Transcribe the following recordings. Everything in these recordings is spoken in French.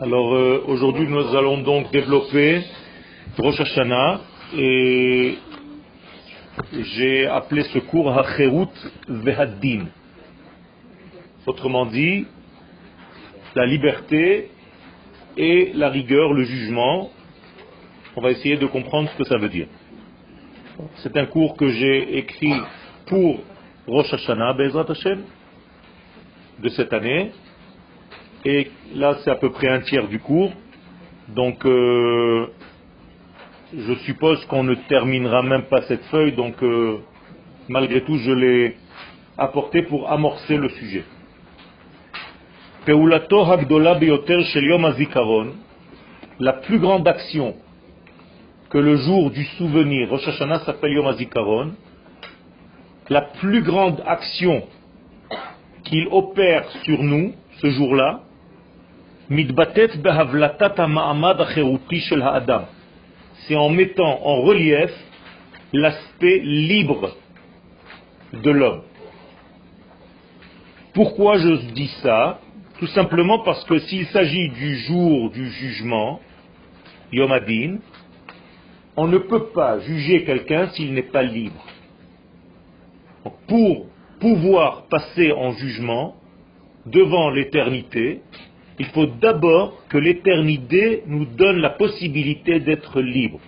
Alors euh, aujourd'hui nous allons donc développer Rosh Hashanah et j'ai appelé ce cours Hacherut Vehaddin. Autrement dit, la liberté et la rigueur, le jugement. On va essayer de comprendre ce que ça veut dire. C'est un cours que j'ai écrit pour Rosh Hashanah, Bezrat Hashem, de cette année, et là, c'est à peu près un tiers du cours. Donc, euh, je suppose qu'on ne terminera même pas cette feuille. Donc, euh, malgré tout, je l'ai apporté pour amorcer le sujet. La plus grande action que le jour du souvenir, Rosh Hashanah s'appelle Yom HaZikaron, la plus grande action qu'il opère sur nous ce jour-là, c'est en mettant en relief l'aspect libre de l'homme. Pourquoi je dis ça? Tout simplement parce que s'il s'agit du jour du jugement, Yom Adin, on ne peut pas juger quelqu'un s'il n'est pas libre. Pour pouvoir passer en jugement devant l'éternité, il faut d'abord que l'éternité nous donne la possibilité d'être libre.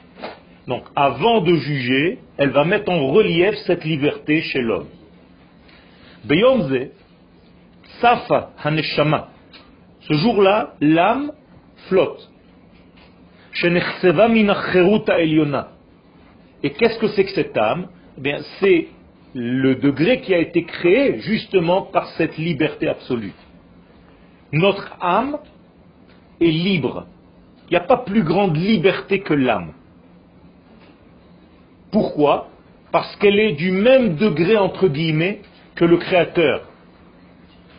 Donc avant de juger, elle va mettre en relief cette liberté chez l'homme. Beyomze, Safa Haneshama. Ce jour-là, l'âme flotte. Et qu'est-ce que c'est que cette âme? Eh C'est le degré qui a été créé justement par cette liberté absolue. Notre âme est libre. Il n'y a pas plus grande liberté que l'âme. Pourquoi? Parce qu'elle est du même degré, entre guillemets, que le Créateur.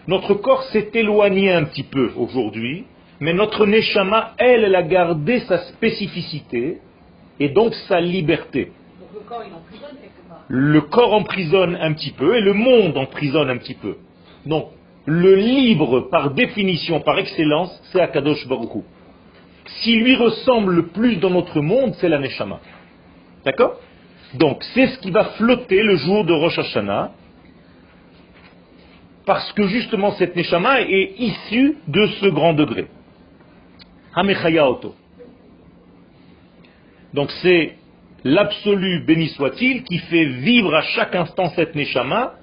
Notre corps s'est éloigné un petit peu aujourd'hui, mais notre Neshama, elle, elle a gardé sa spécificité et donc sa liberté. le corps, il emprisonne quelque part. Le corps emprisonne un petit peu et le monde emprisonne un petit peu. Donc, le libre, par définition, par excellence, c'est Akadosh Baruch Si lui ressemble le plus dans notre monde, c'est la Neshama. D'accord? Donc, c'est ce qui va flotter le jour de Rosh Hashanah, parce que justement cette Neshama est issue de ce grand degré. Donc c'est l'absolu béni soit-il qui fait vivre à chaque instant cette Neshama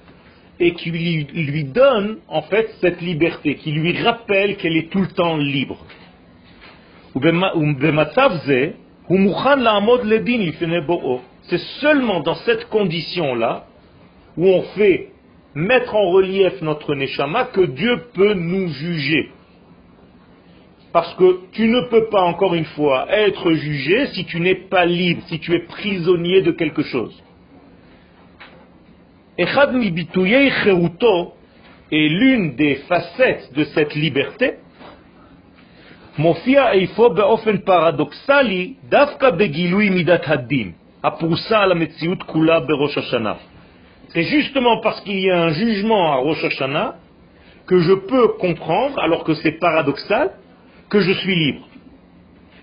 et qui lui, donne en fait cette liberté, qui lui rappelle qu'elle est tout le temps libre. C'est seulement dans cette condition-là où on fait mettre en relief notre neshama que Dieu peut nous juger. Parce que tu ne peux pas, encore une fois, être jugé si tu n'es pas libre, si tu es prisonnier de quelque chose. Echad mi cheruto est l'une des facettes de cette liberté. על המציאות כולה בראש השנה. C'est justement parce qu'il y a un jugement à Rosh Hashanah que je peux comprendre, alors que c'est paradoxal, que je suis libre.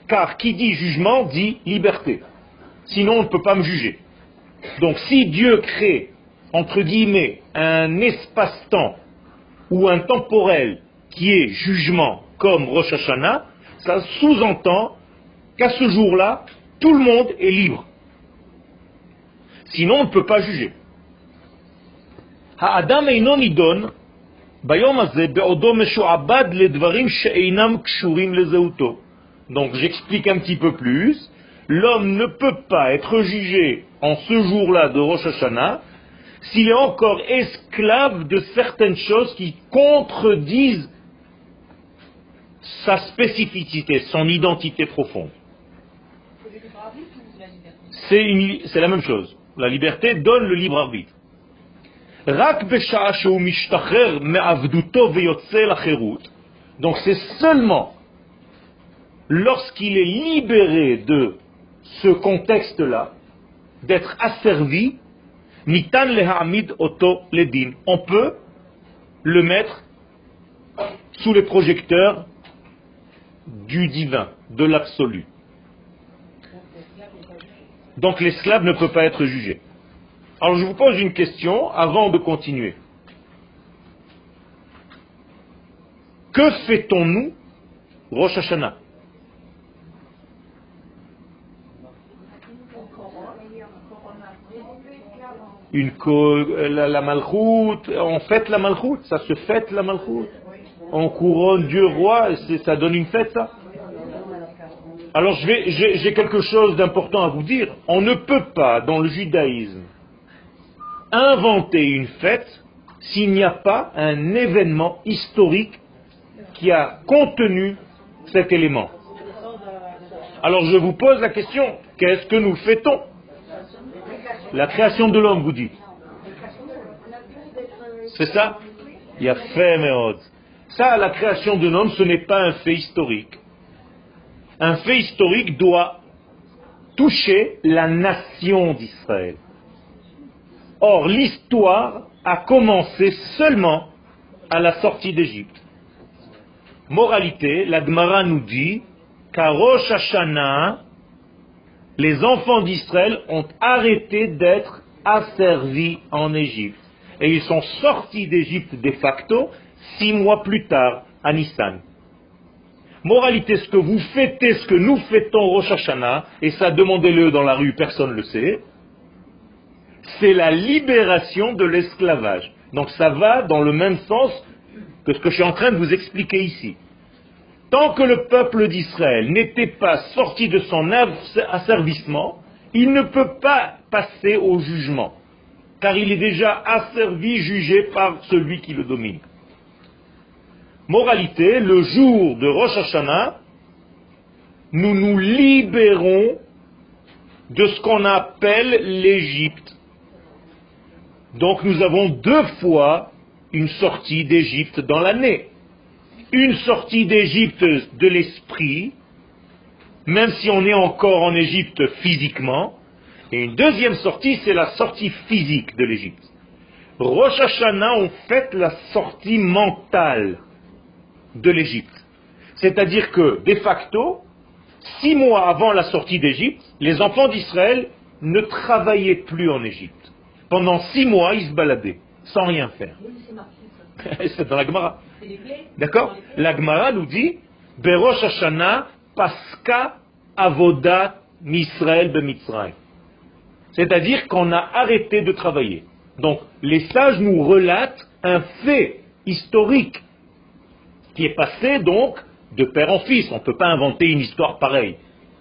Car qui dit jugement dit liberté. Sinon, on ne peut pas me juger. Donc si Dieu crée entre guillemets, un espace-temps ou un temporel qui est jugement comme Rosh Hashanah, ça sous-entend qu'à ce jour-là, tout le monde est libre. Sinon, on ne peut pas juger. Donc j'explique un petit peu plus. L'homme ne peut pas être jugé en ce jour-là de Rosh Hashanah s'il est encore esclave de certaines choses qui contredisent sa spécificité, son identité profonde. C'est la même chose. La liberté donne le libre arbitre. Donc c'est seulement lorsqu'il est libéré de ce contexte-là, d'être asservi, Nitan lehamid oto ledin. On peut le mettre sous les projecteurs du divin, de l'absolu. Donc l'esclave ne peut pas être jugé. Alors je vous pose une question avant de continuer. Que fait-on-nous Rosh Hashanah? Une la, la malchoute, on fête la malchoute, ça se fête la malchoute. On couronne Dieu roi, ça donne une fête ça. Alors j'ai quelque chose d'important à vous dire. On ne peut pas, dans le judaïsme, inventer une fête s'il n'y a pas un événement historique qui a contenu cet élément. Alors je vous pose la question, qu'est-ce que nous fêtons? La création de l'homme, vous dites. C'est ça? Il y a fait, Ça, la création de l'homme, ce n'est pas un fait historique. Un fait historique doit toucher la nation d'Israël. Or, l'histoire a commencé seulement à la sortie d'Égypte. Moralité, la Gemara nous dit qu'à Rosh Hashanah, les enfants d'Israël ont arrêté d'être asservis en Égypte. Et ils sont sortis d'Égypte de facto six mois plus tard, à Nissan. Moralité, ce que vous fêtez, ce que nous fêtons Rosh Hashanah, et ça demandez-le dans la rue, personne ne le sait, c'est la libération de l'esclavage. Donc ça va dans le même sens que ce que je suis en train de vous expliquer ici. Tant que le peuple d'Israël n'était pas sorti de son asservissement, il ne peut pas passer au jugement, car il est déjà asservi, jugé par celui qui le domine. Moralité, le jour de Rosh Hashanah, nous nous libérons de ce qu'on appelle l'Égypte. Donc nous avons deux fois une sortie d'Égypte dans l'année une sortie d'Égypte de l'esprit, même si on est encore en Égypte physiquement, et une deuxième sortie, c'est la sortie physique de l'Égypte. Rosh Hashanah, on fait la sortie mentale de l'Égypte. C'est-à-dire que, de facto, six mois avant la sortie d'Égypte, les enfants d'Israël ne travaillaient plus en Égypte. Pendant six mois, ils se baladaient, sans rien faire. c'est dans la Gemara. D'accord La Gemara nous dit Berosh Hashanah Paska Avoda Misrael Bemitzray. C'est-à-dire qu'on a arrêté de travailler. Donc, les sages nous relatent un fait historique qui est passé donc de père en fils. On ne peut pas inventer une histoire pareille.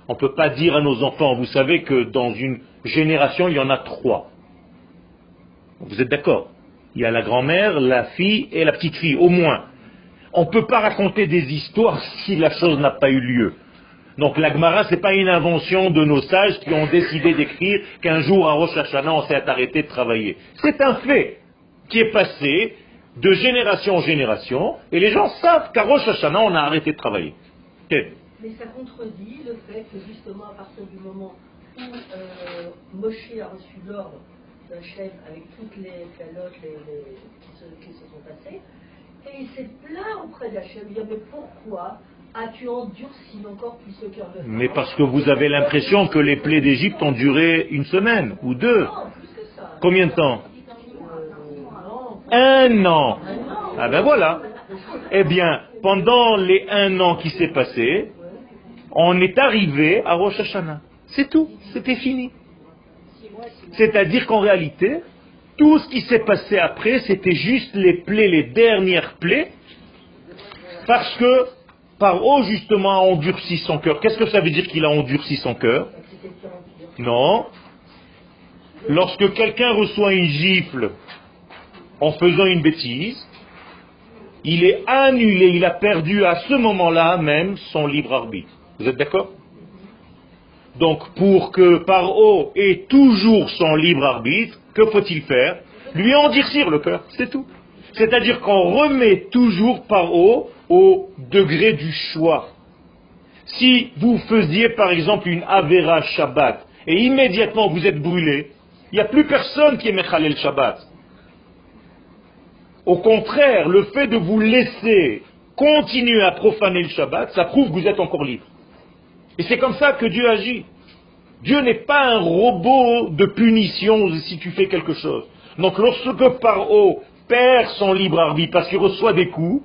On ne peut pas dire à nos enfants, vous savez que dans une génération, il y en a trois. Vous êtes d'accord Il y a la grand-mère, la fille et la petite-fille, au moins. On ne peut pas raconter des histoires si la chose n'a pas eu lieu. Donc l'Agmara, ce n'est pas une invention de nos sages qui ont décidé d'écrire qu'un jour à Rosh Hashanah, on s'est arrêté de travailler. C'est un fait qui est passé de génération en génération, et les gens savent qu'à Rosh Hashanah, on a arrêté de travailler. Mais ça contredit le fait que justement à partir du moment où euh, Moshe a reçu l'ordre d'un chef avec toutes les calottes qui, se, sont passées, et il s'est plaint auprès d'Hachem. Il dit, mais pourquoi as-tu endurci encore plus ce cœur de Mais parce que vous avez l'impression que les plaies d'Égypte ont duré une semaine ou deux. Non, plus que ça. Combien de temps? Euh, Un an. Ah ben voilà. Eh bien, pendant les un an qui s'est passé, on est arrivé à Rosh Hashanah. C'est tout. C'était fini. C'est-à-dire qu'en réalité, tout ce qui s'est passé après, c'était juste les plaies, les dernières plaies, parce que Paro, justement, a endurci son cœur. Qu'est-ce que ça veut dire qu'il a endurci son cœur? Non. Lorsque quelqu'un reçoit une gifle en faisant une bêtise, il est annulé, il a perdu à ce moment-là même son libre arbitre. Vous êtes d'accord? Donc pour que Paro ait toujours son libre arbitre, que faut-il faire? Lui endurcir le cœur, c'est tout. C'est-à-dire qu'on remet toujours par haut au degré du choix. Si vous faisiez par exemple une Avera Shabbat et immédiatement vous êtes brûlé, il n'y a plus personne qui est Mechalel Shabbat. Au contraire, le fait de vous laisser continuez à profaner le Shabbat, ça prouve que vous êtes encore libre. Et c'est comme ça que Dieu agit. Dieu n'est pas un robot de punition si tu fais quelque chose. Donc lorsque Paro perd son libre arbitre parce qu'il reçoit des coups,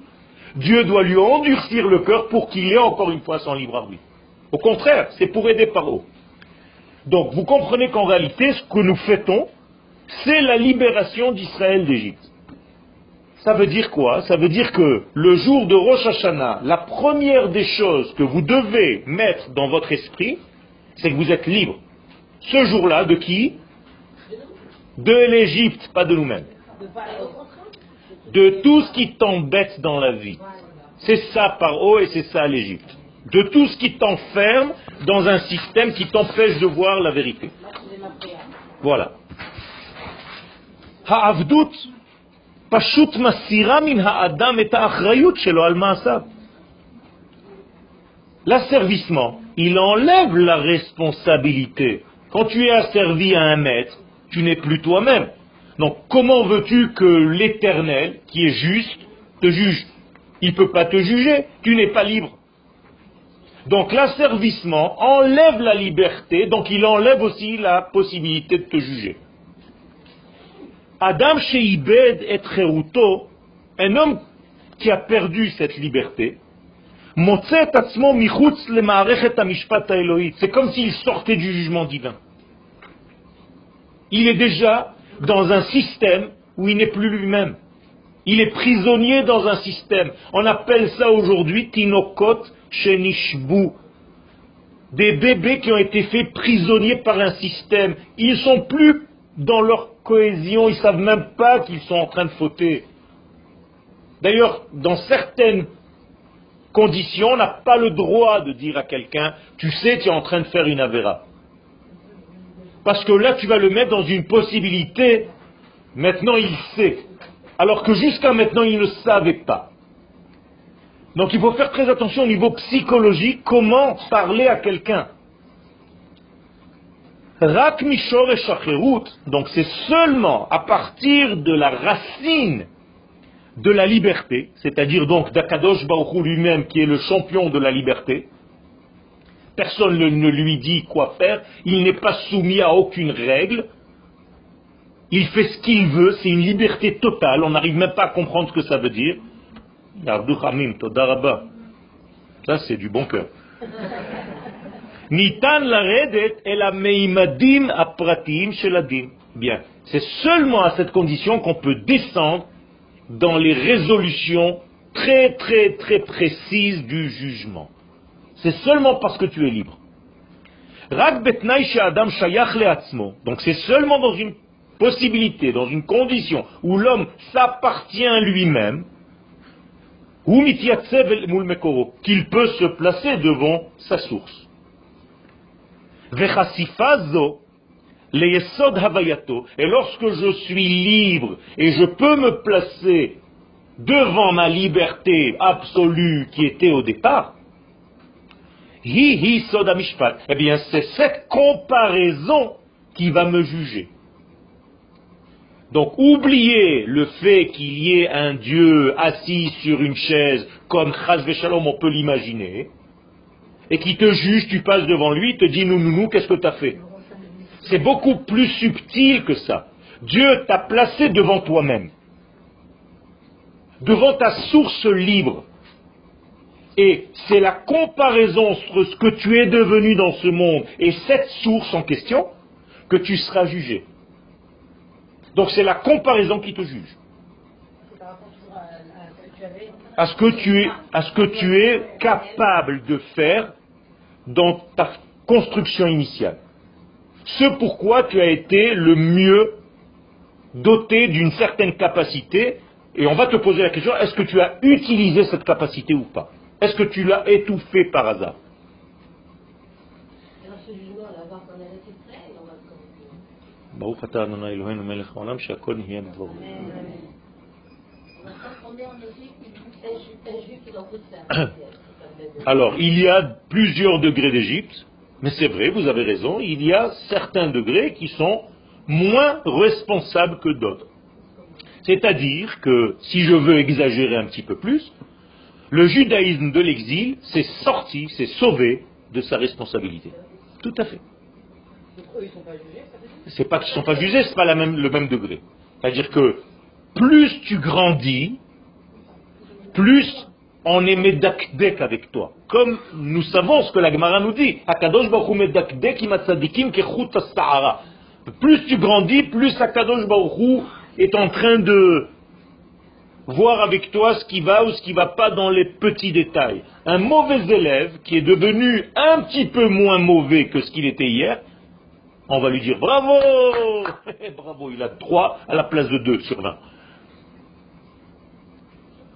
Dieu doit lui endurcir le cœur pour qu'il ait encore une fois son libre arbitre. Au contraire, c'est pour aider Paro. Donc vous comprenez qu'en réalité, ce que nous fêtons, c'est la libération d'Israël d'Égypte. Ça veut dire quoi? Ça veut dire que le jour de Rosh Hashanah, la première des choses que vous devez mettre dans votre esprit, c'est que vous êtes libre. Ce jour-là, de qui? De l'Égypte, pas de nous-mêmes. De tout ce qui t'embête dans la vie. C'est ça par haut et c'est ça l'Égypte. De tout ce qui t'enferme dans un système qui t'empêche de voir la vérité. Voilà. L'asservissement, il enlève la responsabilité. Quand tu es asservi à un maître, tu n'es plus toi-même. Donc comment veux-tu que l'Éternel, qui est juste, te juge? Il ne peut pas te juger, tu n'es pas libre. Donc l'asservissement enlève la liberté, donc il enlève aussi la possibilité de te juger. Adam Sheibed et Cheruto, un homme qui a perdu cette liberté, c'est comme s'il sortait du jugement divin. Il est déjà dans un système où il n'est plus lui-même. Il est prisonnier dans un système. On appelle ça aujourd'hui Tinokot Shenishbu. Des bébés qui ont été faits prisonniers par un système. Ils ne sont plus dans leur cohésion, ils ne savent même pas qu'ils sont en train de fauter. D'ailleurs, dans certaines conditions, on n'a pas le droit de dire à quelqu'un, tu sais, tu es en train de faire une avéra. Parce que là, tu vas le mettre dans une possibilité, maintenant il sait. Alors que jusqu'à maintenant, il ne savait pas. Donc il faut faire très attention au niveau psychologique, comment parler à quelqu'un. Rak Mishor et donc c'est seulement à partir de la racine de la liberté, c'est-à-dire donc d'Akadosh Baruch lui-même qui est le champion de la liberté, personne ne lui dit quoi faire, il n'est pas soumis à aucune règle, il fait ce qu'il veut, c'est une liberté totale, on n'arrive même pas à comprendre ce que ça veut dire. Ça c'est du bon cœur. Nitan la meimadim apratim sheladim. Bien. C'est seulement à cette condition qu'on peut descendre dans les résolutions très très très précises du jugement. C'est seulement parce que tu es libre. Adam Donc c'est seulement dans une possibilité, dans une condition où l'homme s'appartient lui-même, qu'il peut se placer devant sa source. Et lorsque je suis libre et je peux me placer devant ma liberté absolue qui était au départ, hi eh bien c'est cette comparaison qui va me juger. Donc oubliez le fait qu'il y ait un Dieu assis sur une chaise comme Chaz Shalom on peut l'imaginer, et qui te juge, tu passes devant lui, te dit nous, nous, nous, qu'est-ce que tu as fait? C'est beaucoup plus subtil que ça. Dieu t'a placé devant toi-même, devant ta source libre. Et c'est la comparaison entre ce que tu es devenu dans ce monde et cette source en question que tu seras jugé. Donc c'est la comparaison qui te juge. À ce que tu à ce que tu es capable de faire dans ta construction initiale. Ce pourquoi tu as été le mieux doté d'une certaine capacité, et on va te poser la question, est-ce que tu as utilisé cette capacité ou pas? Est-ce que tu l'as étouffé par hasard? Alors, il y a plusieurs degrés d'Égypte, mais c'est vrai, vous avez raison, il y a certains degrés qui sont moins responsables que d'autres. C'est-à-dire que, si je veux exagérer un petit peu plus, Le judaïsme de l'exil s'est sorti, s'est sauvé de sa responsabilité. Tout à fait. C'est pas qu'ils ne sont pas jugés, c'est pas le même degré. C'est-à-dire que plus tu grandis, plus on est medakdek avec toi. Comme nous savons ce que la Gemara nous dit. Akadosh Baruch medakdek imatzadikim kechut Plus tu grandis, plus Akadosh Baruch est en train de voir avec toi ce qui va ou ce qui va pas dans les petits détails. Un mauvais élève qui est devenu un petit peu moins mauvais que ce qu'il était hier, on va lui dire bravo, bravo, il a 3 à la place de 2 sur 20.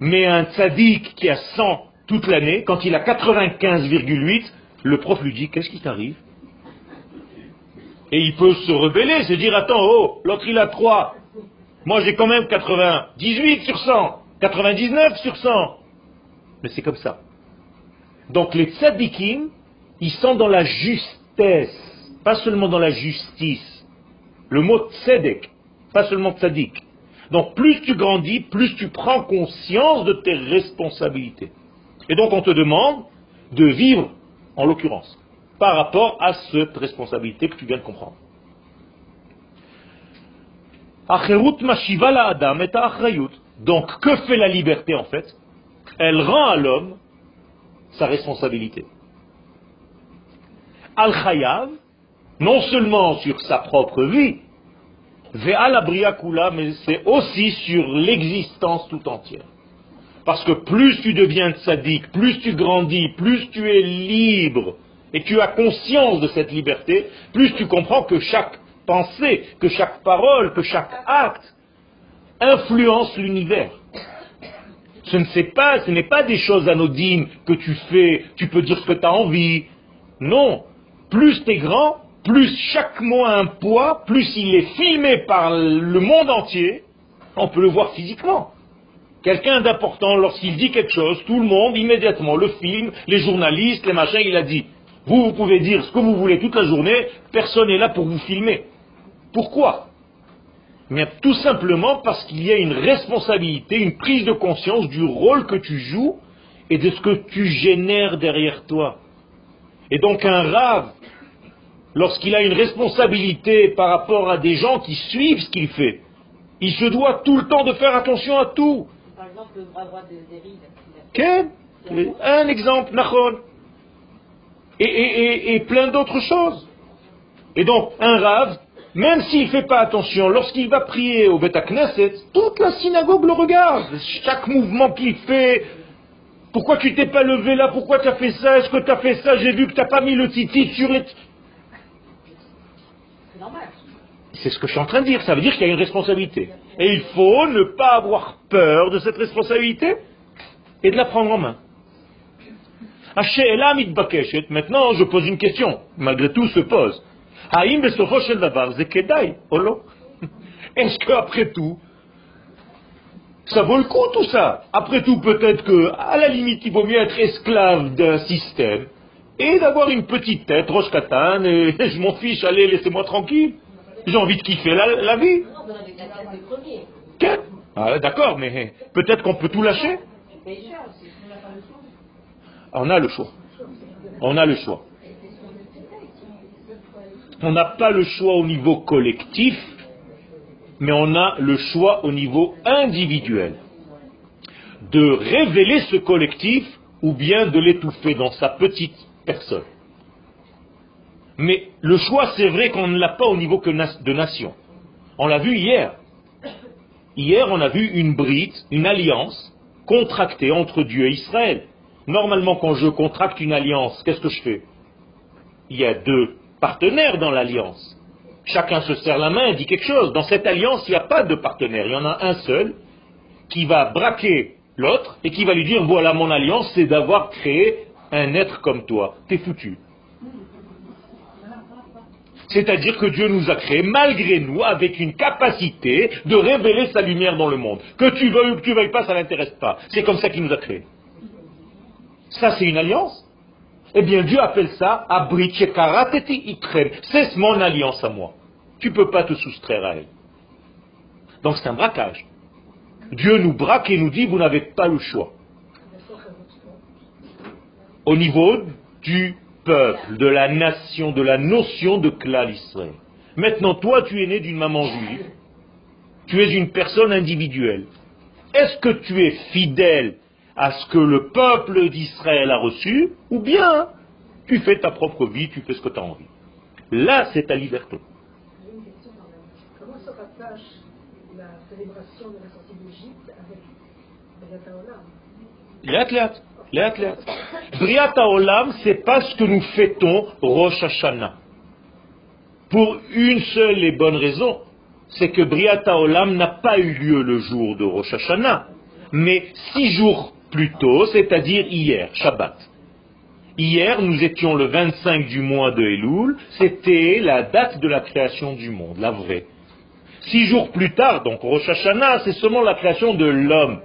Mais un tzaddik qui a 100 toute l'année, quand il a 95,8, le prof lui dit qu'est-ce qui t'arrive? Et il peut se rebeller, se dire attends, oh, l'autre il a 3, moi j'ai quand même 98 sur 100, 99 sur 100. Mais c'est comme ça. Donc les tzaddikim, ils sont dans la justesse, pas seulement dans la justice. Le mot tzedek, pas seulement tzaddik. Donc plus tu grandis, plus tu prends conscience de tes responsabilités. Et donc on te demande de vivre, en l'occurrence, par rapport à cette responsabilité que tu viens de comprendre. Donc que fait la liberté en fait? Elle rend à l'homme sa responsabilité. Al-Khayav, non seulement sur sa propre vie, mais c'est aussi sur l'existence tout entière. Parce que plus tu deviens sadique, plus tu grandis, plus tu es libre, et tu as conscience de cette liberté, plus tu comprends que chaque pensée, que chaque parole, que chaque acte influence l'univers. Ce ne pas, ce n'est pas des choses anodines que tu fais, tu peux dire ce que tu as envie. Non. Plus tu es grand, plus chaque mot a un poids, plus il est filmé par le monde entier, on peut le voir physiquement. Quelqu'un d'important, lorsqu'il dit quelque chose, tout le monde, immédiatement, le film, les journalistes, les machins, il a dit. Vous, vous pouvez dire ce que vous voulez toute la journée, personne n'est là pour vous filmer. Pourquoi? Mais tout simplement parce qu'il y a une responsabilité, une prise de conscience du rôle que tu joues et de ce que tu génères derrière toi. Et donc un rave lorsqu'il a une responsabilité par rapport à des gens qui suivent ce qu'il fait, il se doit tout le temps de faire attention à tout. Par exemple, le bras droit de Un exemple, Nachon. Et, plein d'autres choses. Et donc, un rave, même s'il ne fait pas attention, lorsqu'il va prier au Beta Knesset, toute la synagogue le regarde. Chaque mouvement qu'il fait, pourquoi tu t'es pas levé là Pourquoi tu as fait ça Est-ce que tu as fait ça J'ai vu que tu n'as pas mis le titi sur... C'est ce que je suis en train de dire. Ça veut dire qu'il y a une responsabilité. Et il faut ne pas avoir peur de cette responsabilité et de la prendre en main. Maintenant, je pose une question. Malgré tout, se pose. Est-ce qu'après tout, ça vaut le coup tout ça? Après tout, peut-être que, à la limite, il vaut mieux être esclave d'un système et d'avoir une petite tête, roche et je m'en fiche, allez, laissez-moi tranquille. J'ai envie de kiffer la, vie. Ah, D'accord, mais peut-être qu'on peut tout lâcher. On a le choix. On a le choix. On n'a pas le choix au niveau collectif, mais on a le choix au niveau individuel. De révéler ce collectif ou bien de l'étouffer dans sa petite personne. Mais le choix, c'est vrai qu'on ne l'a pas au niveau de nation. On l'a vu hier. Hier, on a vu une bride, une alliance contractée entre Dieu et Israël. Normalement, quand je contracte une alliance, qu'est-ce que je fais? Il y a deux partenaires dans l'alliance. Chacun se serre la main et dit quelque chose. Dans cette alliance, il n'y a pas de partenaire. Il y en a un seul qui va braquer l'autre et qui va lui dire, voilà mon alliance, c'est d'avoir créé un être comme toi. T'es foutu. C'est-à-dire que Dieu nous a créés malgré nous avec une capacité de révéler sa lumière dans le monde. Que tu veuilles ou que tu veuilles pas, ça n'intéresse pas. C'est comme ça qu'il nous a créés. Ça, c'est une alliance. Eh bien, Dieu appelle ça Karateti C'est mon alliance à moi. Tu ne peux pas te soustraire à elle. Donc c'est un braquage. Dieu nous braque et nous dit, vous n'avez pas le choix. au niveau du peuple, de la nation, de la notion de klal Israël. Maintenant, toi, tu es né d'une maman juive, tu es une personne individuelle. Est-ce que tu es fidèle à ce que le peuple d'Israël a reçu, ou bien tu fais ta propre vie, tu fais ce que tu as envie? Là, c'est ta liberté. La célébration de la sortie d'Égypte avec Olam Léat, léat. Briat Olam, c'est pas ce que nous fêtons Rosh Hashanah. Pour une seule et bonne raison, c'est que Briat Olam n'a pas eu lieu le jour de Rosh Hashanah, mais six jours plus tôt, c'est-à-dire hier, Shabbat. Hier, nous étions le 25 du mois de Elul, c'était la date de la création du monde, la vraie. Six jours plus tard, donc Rosh Hashanah, c'est seulement la création de l'homme.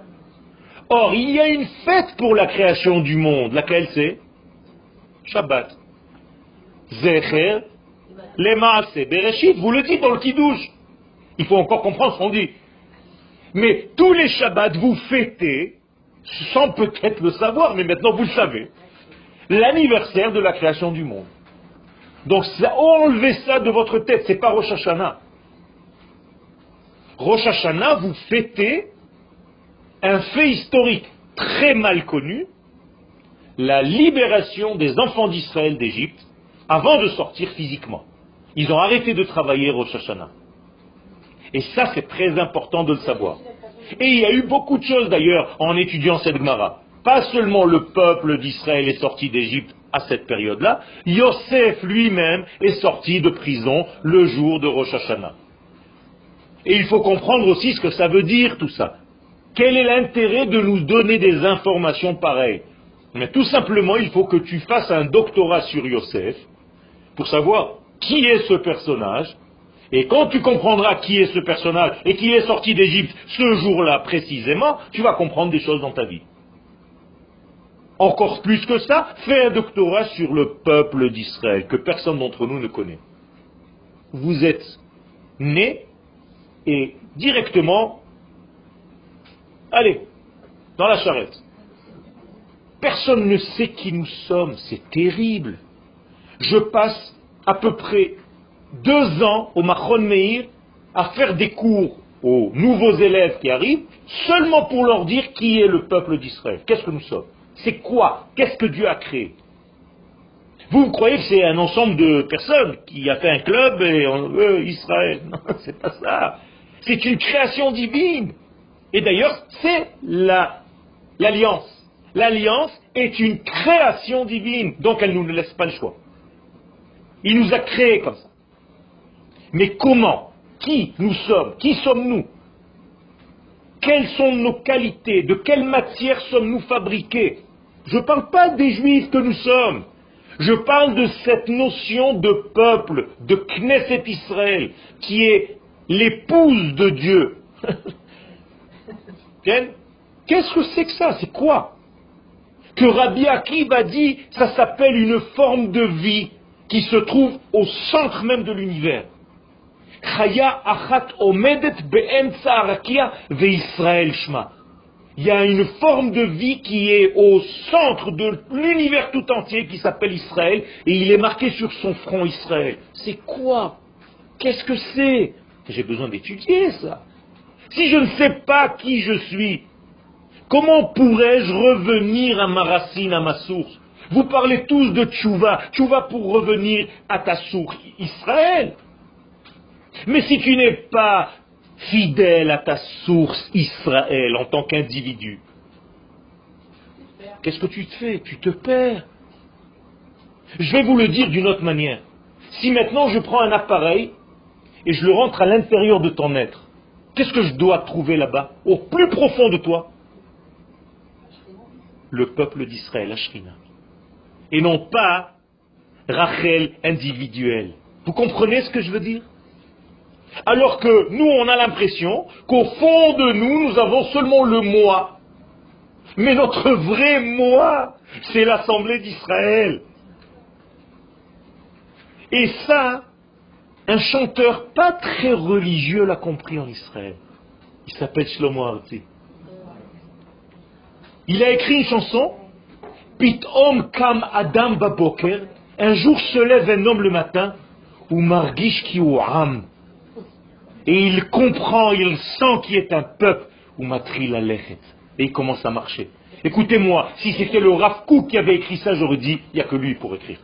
Or, il y a une fête pour la création du monde, laquelle c'est? Shabbat. Zecher, Lemaase, Bereshit, vous le dites dans le Kiddush. Il faut encore comprendre ce qu'on dit. Mais tous les Shabbats, vous fêtez, sans peut-être le savoir, mais maintenant vous le savez, l'anniversaire de la création du monde. Donc enlevez ça de votre tête, c'est pas Rosh Hashanah. Rosh Hashanah, vous fêtez un fait historique très mal connu, la libération des enfants d'Israël d'Égypte avant de sortir physiquement. Ils ont arrêté de travailler Rosh Hashanah. Et ça, c'est très important de le savoir. Et il y a eu beaucoup de choses d'ailleurs en étudiant cette Gemara. Pas seulement le peuple d'Israël est sorti d'Égypte à cette période-là, Yosef lui-même est sorti de prison le jour de Rosh Hashanah. Et il faut comprendre aussi ce que ça veut dire tout ça. Quel est l'intérêt de nous donner des informations pareilles Mais tout simplement, il faut que tu fasses un doctorat sur Yosef pour savoir qui est ce personnage. Et quand tu comprendras qui est ce personnage et qui est sorti d'Égypte ce jour-là précisément, tu vas comprendre des choses dans ta vie. Encore plus que ça, fais un doctorat sur le peuple d'Israël que personne d'entre nous ne connaît. Vous êtes né et directement, allez, dans la charrette. Personne ne sait qui nous sommes, c'est terrible. Je passe à peu près deux ans au Machon Meir à faire des cours aux nouveaux élèves qui arrivent, seulement pour leur dire qui est le peuple d'Israël. Qu'est-ce que nous sommes? C'est quoi? Qu'est-ce que Dieu a créé? Vous, croyez que c'est un ensemble de personnes qui a fait un club et on veut Israël? Non, c'est pas ça. C'est une création divine. Et d'ailleurs, c'est l'alliance. L'alliance est une création divine, donc elle ne nous laisse pas le choix. Il nous a créés comme ça. Mais comment? Qui nous sommes? Qui sommes-nous? Quelles sont nos qualités? De quelle matière sommes-nous fabriqués? Je ne parle pas des juifs que nous sommes. Je parle de cette notion de peuple, de Knesset Israël, qui est l'épouse de Dieu. Qu'est-ce que c'est que ça? C'est quoi? Que Rabbi Akiva dit, ça s'appelle une forme de vie qui se trouve au centre même de l'univers. Il y a une forme de vie qui est au centre de l'univers tout entier qui s'appelle Israël et il est marqué sur son front Israël. C'est quoi? Qu'est-ce que c'est? J'ai besoin d'étudier ça. Si je ne sais pas qui je suis, comment pourrais-je revenir à ma racine, à ma source? Vous parlez tous de tchouva, tchouva pour revenir à ta source, Israël. Mais si tu n'es pas fidèle à ta source, Israël, en tant qu'individu, qu'est-ce que tu te fais? Tu te perds. Je vais vous le dire d'une autre manière. Si maintenant je prends un appareil et je le rentre à l'intérieur de ton être, qu'est-ce que je dois trouver là-bas, au plus profond de toi Le peuple d'Israël, Ashrina. Et non pas Rachel individuel. Vous comprenez ce que je veux dire? Alors que nous, on a l'impression qu'au fond de nous, nous avons seulement le moi. Mais notre vrai moi, c'est l'Assemblée d'Israël. Et ça, un chanteur pas très religieux l'a compris en Israël. Il s'appelle Shlomo Arti. Il a écrit une chanson Pitom kam Adam baboker, un jour se lève un homme le matin, ou margish ki et il comprend, il sent qu'il est un peuple, ou matri et il commence à marcher. Écoutez-moi, si c'était le Rav qui avait écrit ça, j'aurais dit, il n'y a que lui pour écrire.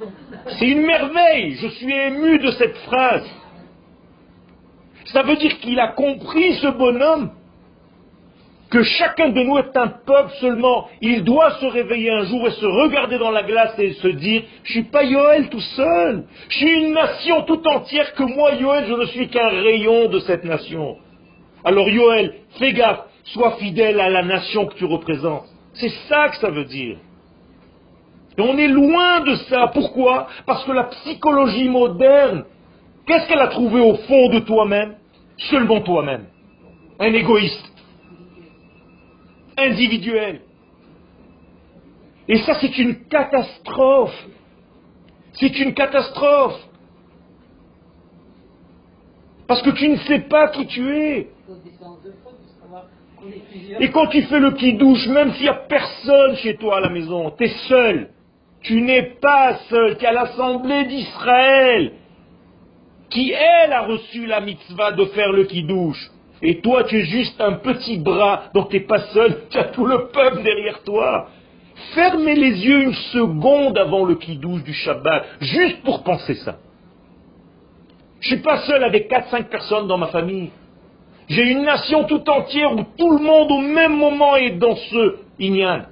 C'est une merveille, je suis ému de cette phrase. Ça veut dire qu'il a compris, ce bonhomme, que chacun de nous est un peuple seulement. Il doit se réveiller un jour et se regarder dans la glace et se dire, je suis pas Yoël tout seul. Je suis une nation tout entière que moi, Yoël, je ne suis qu'un rayon de cette nation. Alors Yoël, fais gaffe, sois fidèle à la nation que tu représentes. C'est ça que ça veut dire. Et on est loin de ça. Pourquoi? Parce que la psychologie moderne, qu'est-ce qu'elle a trouvé au fond de toi-même? Seulement toi-même. Un égoïste individuel. Et ça, c'est une catastrophe. C'est une catastrophe. Parce que tu ne sais pas qui tu es. Et quand tu fais le petit douche, même s'il n'y a personne chez toi à la maison, tu es seul. Tu n'es pas seul, tu à l'Assemblée d'Israël, qui, elle, a reçu la mitzvah de faire le douche. Et toi, tu es juste un petit bras, donc tu n'es pas seul, tu as tout le peuple derrière toi. Fermez les yeux une seconde avant le kidouche du Shabbat, juste pour penser ça. Je ne suis pas seul avec 4-5 personnes dans ma famille. J'ai une nation tout entière où tout le monde au même moment est dans ce inyan.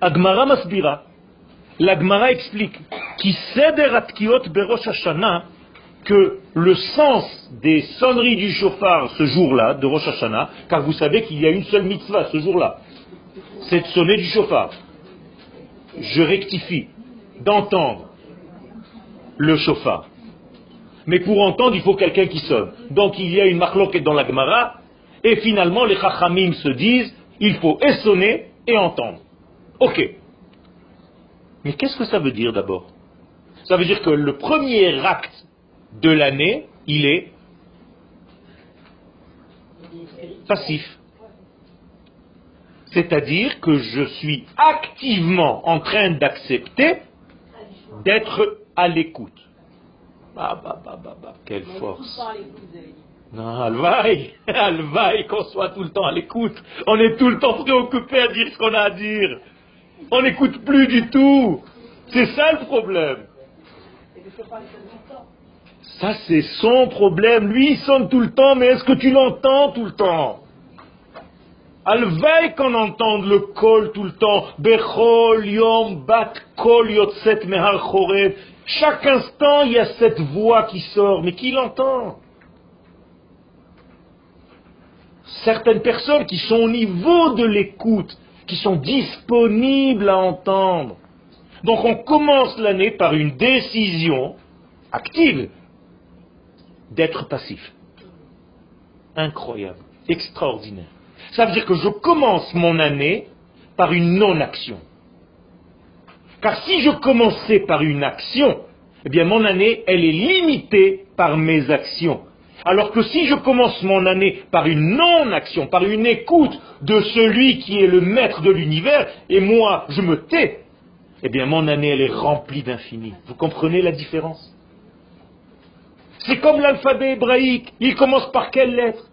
Agmara Masbira, l'Agmara explique, qui berosh Hashanah, que le sens des sonneries du chauffard ce jour-là, de Rosh Hashanah, car vous savez qu'il y a une seule mitzvah ce jour-là, c'est de sonner du chauffard. Je rectifie, d'entendre le chauffard. Mais pour entendre, il faut quelqu'un qui sonne. Donc il y a une marloquette dans la Gemara, et finalement les chachamim se disent, il faut et sonner et entendre. Ok. Mais qu'est-ce que ça veut dire d'abord? Ça veut dire que le premier acte de l'année, il est passif. C'est-à-dire que je suis activement en train d'accepter d'être à l'écoute. Bah, bah, bah, bah, bah, quelle force. Non, alvaï, alvaï qu'on soit tout le temps à l'écoute. On est tout le temps préoccupé à dire ce qu'on a à dire. On n'écoute plus du tout. C'est ça le problème. Ça, c'est son problème. Lui, il sonne tout le temps, mais est-ce que tu l'entends tout le temps? Alveille qu'on entende le col tout le temps. Bechol yom bat kol yotzet mehar chorev. Chaque instant, il y a cette voix qui sort, mais qui l'entend? Certaines personnes qui sont au niveau de l'écoute, qui sont disponibles à entendre. Donc on commence l'année par une décision active d'être passif. Incroyable, extraordinaire. Ça veut dire que je commence mon année par une non-action. Car si je commençais par une action, eh bien mon année, elle est limitée par mes actions. Alors que si je commence mon année par une non-action, par une écoute de celui qui est le maître de l'univers, et moi je me tais, eh bien mon année, elle est remplie d'infini. Vous comprenez la différence? C'est comme l'alphabet hébraïque. Il commence par quelle lettre?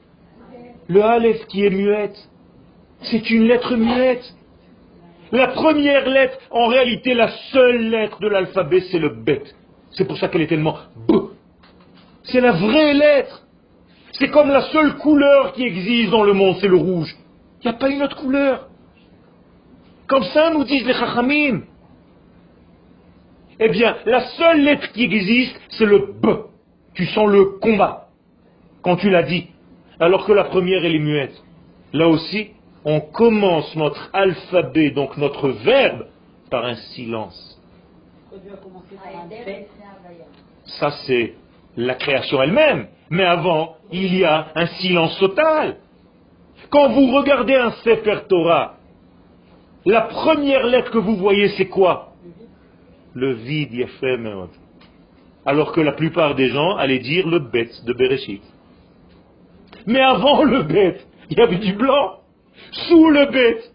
Le Aleph qui est muette. C'est une lettre muette. La première lettre, en réalité, la seule lettre de l'alphabet, c'est le bet. C'est pour ça qu'elle est tellement B. C'est la vraie lettre. C'est comme la seule couleur qui existe dans le monde, c'est le rouge. Il n'y a pas une autre couleur. Comme ça nous disent les chachamim. Eh bien, la seule lettre qui existe, c'est le B. Tu sens le combat quand tu l'as dit, alors que la première elle est muette. Là aussi, on commence notre alphabet, donc notre verbe, par un silence. Ça c'est la création elle-même. Mais avant, il y a un silence total. Quand vous regardez un Sefer Torah, la première lettre que vous voyez, c'est quoi? Le vide, Yefem. Alors que la plupart des gens allaient dire le bête de Bereshit. Mais avant le bête, il y avait du blanc. Sous le bête,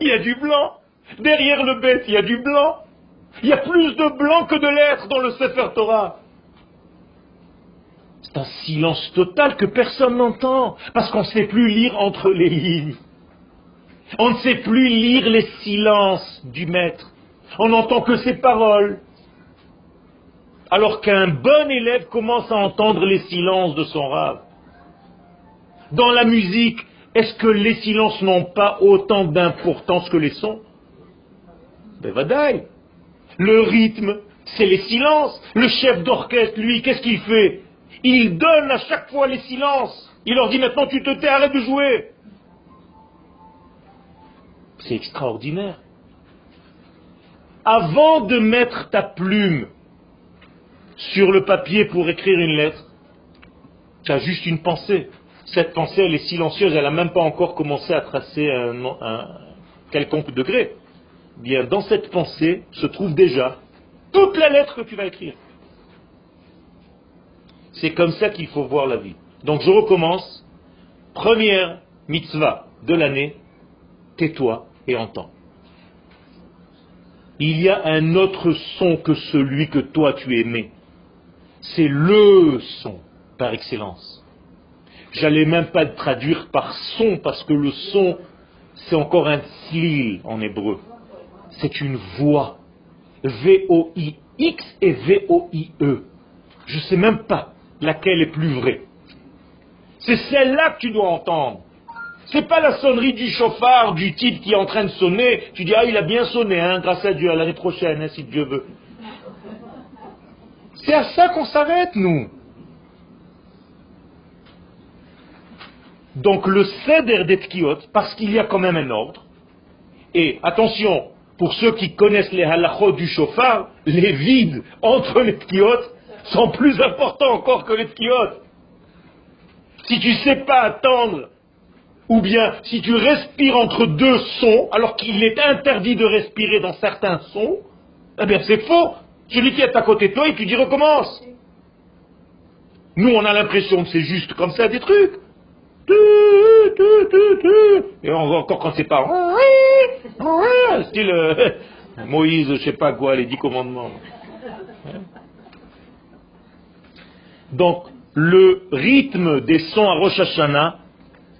Il y a du blanc. Derrière le bête, il y a du blanc. Il y a plus de blanc que de lettres dans le Sefer Torah. C'est un silence total que personne n'entend, parce qu'on ne sait plus lire entre les lignes. On ne sait plus lire les silences du maître. On n'entend que ses paroles. Alors qu'un bon élève commence à entendre les silences de son rave. Dans la musique, est-ce que les silences n'ont pas autant d'importance que les sons Ben. Le rythme, c'est les silences. Le chef d'orchestre, lui, qu'est-ce qu'il fait? Il donne à chaque fois les silences. Il leur dit maintenant tu te tais, arrête de jouer. C'est extraordinaire. Avant de mettre ta plume sur le papier pour écrire une lettre, tu as juste une pensée. Cette pensée, elle est silencieuse, elle n'a même pas encore commencé à tracer un, un quelconque degré. Bien, dans cette pensée se trouve déjà toute la lettre que tu vas écrire. C'est comme ça qu'il faut voir la vie. Donc je recommence. Première mitzvah de l'année, tais-toi et entends. Il y a un autre son que celui que toi tu aimais. C'est le son par excellence. J'allais même pas le traduire par son parce que le son c'est encore un slil en hébreu. C'est une voix. V-O-I-X et V-O-I-E. Je ne sais même pas laquelle est plus vraie. C'est celle-là que tu dois entendre. C'est pas la sonnerie du chauffard, du type qui est en train de sonner. Tu dis, ah, il a bien sonné, hein, grâce à Dieu, à l'année prochaine, hein, si Dieu veut. C'est à ça qu'on s'arrête, nous. Donc le cèdre d'Etkiot, parce qu'il y a quand même un ordre, et attention, pour ceux qui connaissent les halachot du chauffard, les vides entre les tkiot sont plus importants encore que les tkiot. Si tu ne sais pas attendre, ou bien si tu respires entre deux sons, alors qu'il est interdit de respirer dans certains sons, eh bien c'est faux. Celui qui est à côté de toi, et tu dis recommence. Nous, on a l'impression que c'est juste comme ça des trucs. Et encore quand c'est pas style euh, Moïse, je sais pas quoi, les dix commandements. Donc, le rythme des sons à Rosh Hashanah,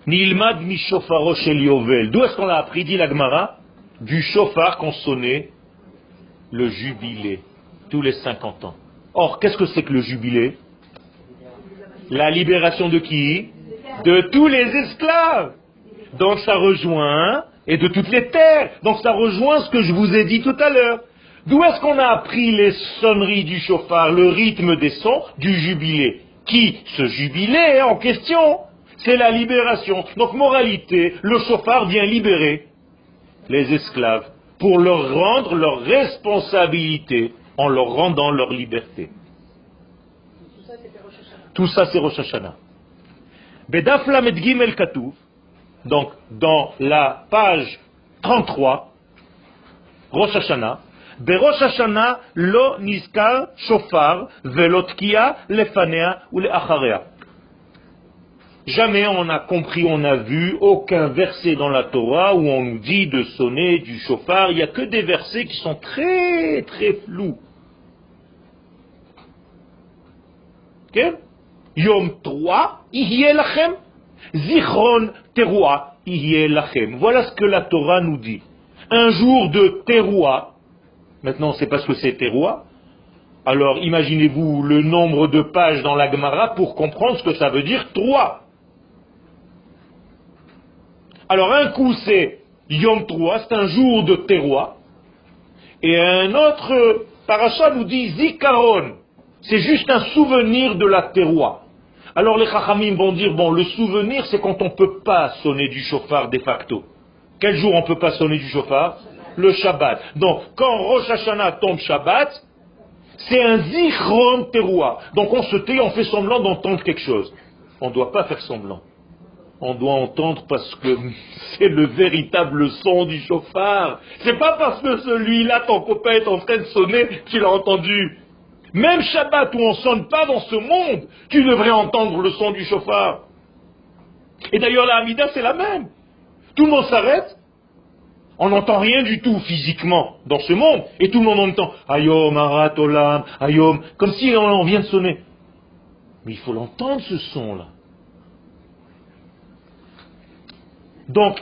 Nilmad mi Yovel. D'où est-ce qu'on l'a appris, dit l'Agmara Du chauffard qu'on sonnait le jubilé, tous les 50 ans. Or, qu'est-ce que c'est que le jubilé? La libération de qui? De tous les esclaves. Donc ça rejoint, et de toutes les terres. Donc ça rejoint ce que je vous ai dit tout à l'heure. D'où est-ce qu'on a appris les sonneries du chauffard, le rythme des sons du jubilé? Qui Ce jubilé en question, c'est la libération. Donc moralité, le chauffard vient libérer les esclaves pour leur rendre leur responsabilité en leur rendant leur liberté. Tout ça, c'est Rosh Hashanah. Bedaf Lamed Gimel donc dans la page 33, Rosh Hashanah, Hashanah lo niskar shofar velotkia lefanea ou leacharea. Jamais on a compris, on a vu aucun verset dans la Torah où on nous dit de sonner du chauffard. Il n'y a que des versets qui sont très très flous. Yom 3, lachem, zichron teroua, lachem. Voilà ce que la Torah nous dit. Un jour de teroua, maintenant c'est parce que c'est teroua, alors imaginez-vous le nombre de pages dans la Gemara pour comprendre ce que ça veut dire trois. Alors un coup c'est Yom 3, c'est un jour de terroir, et un autre paracha nous dit Zikaron, c'est juste un souvenir de la terroir. Alors les chachamim vont dire, bon, le souvenir c'est quand on ne peut pas sonner du chauffard de facto. Quel jour on ne peut pas sonner du chauffard? Le Shabbat. Donc quand Rosh Hashanah tombe Shabbat, c'est un zichron terroir. Donc on se tait, on fait semblant d'entendre quelque chose. On ne doit pas faire semblant on doit entendre parce que c'est le véritable son du chauffard. C'est pas parce que celui-là, ton copain est en train de sonner, qu'il a entendu. Même Shabbat où on sonne pas dans ce monde, tu devrais entendre le son du chauffard. Et d'ailleurs, la Hamida, c'est la même. Tout le monde s'arrête. On n'entend rien du tout physiquement dans ce monde, et tout le monde entend Ayom, Arat, Olam, Ayom, comme si on vient de sonner. Mais il faut l'entendre ce son-là. Donc.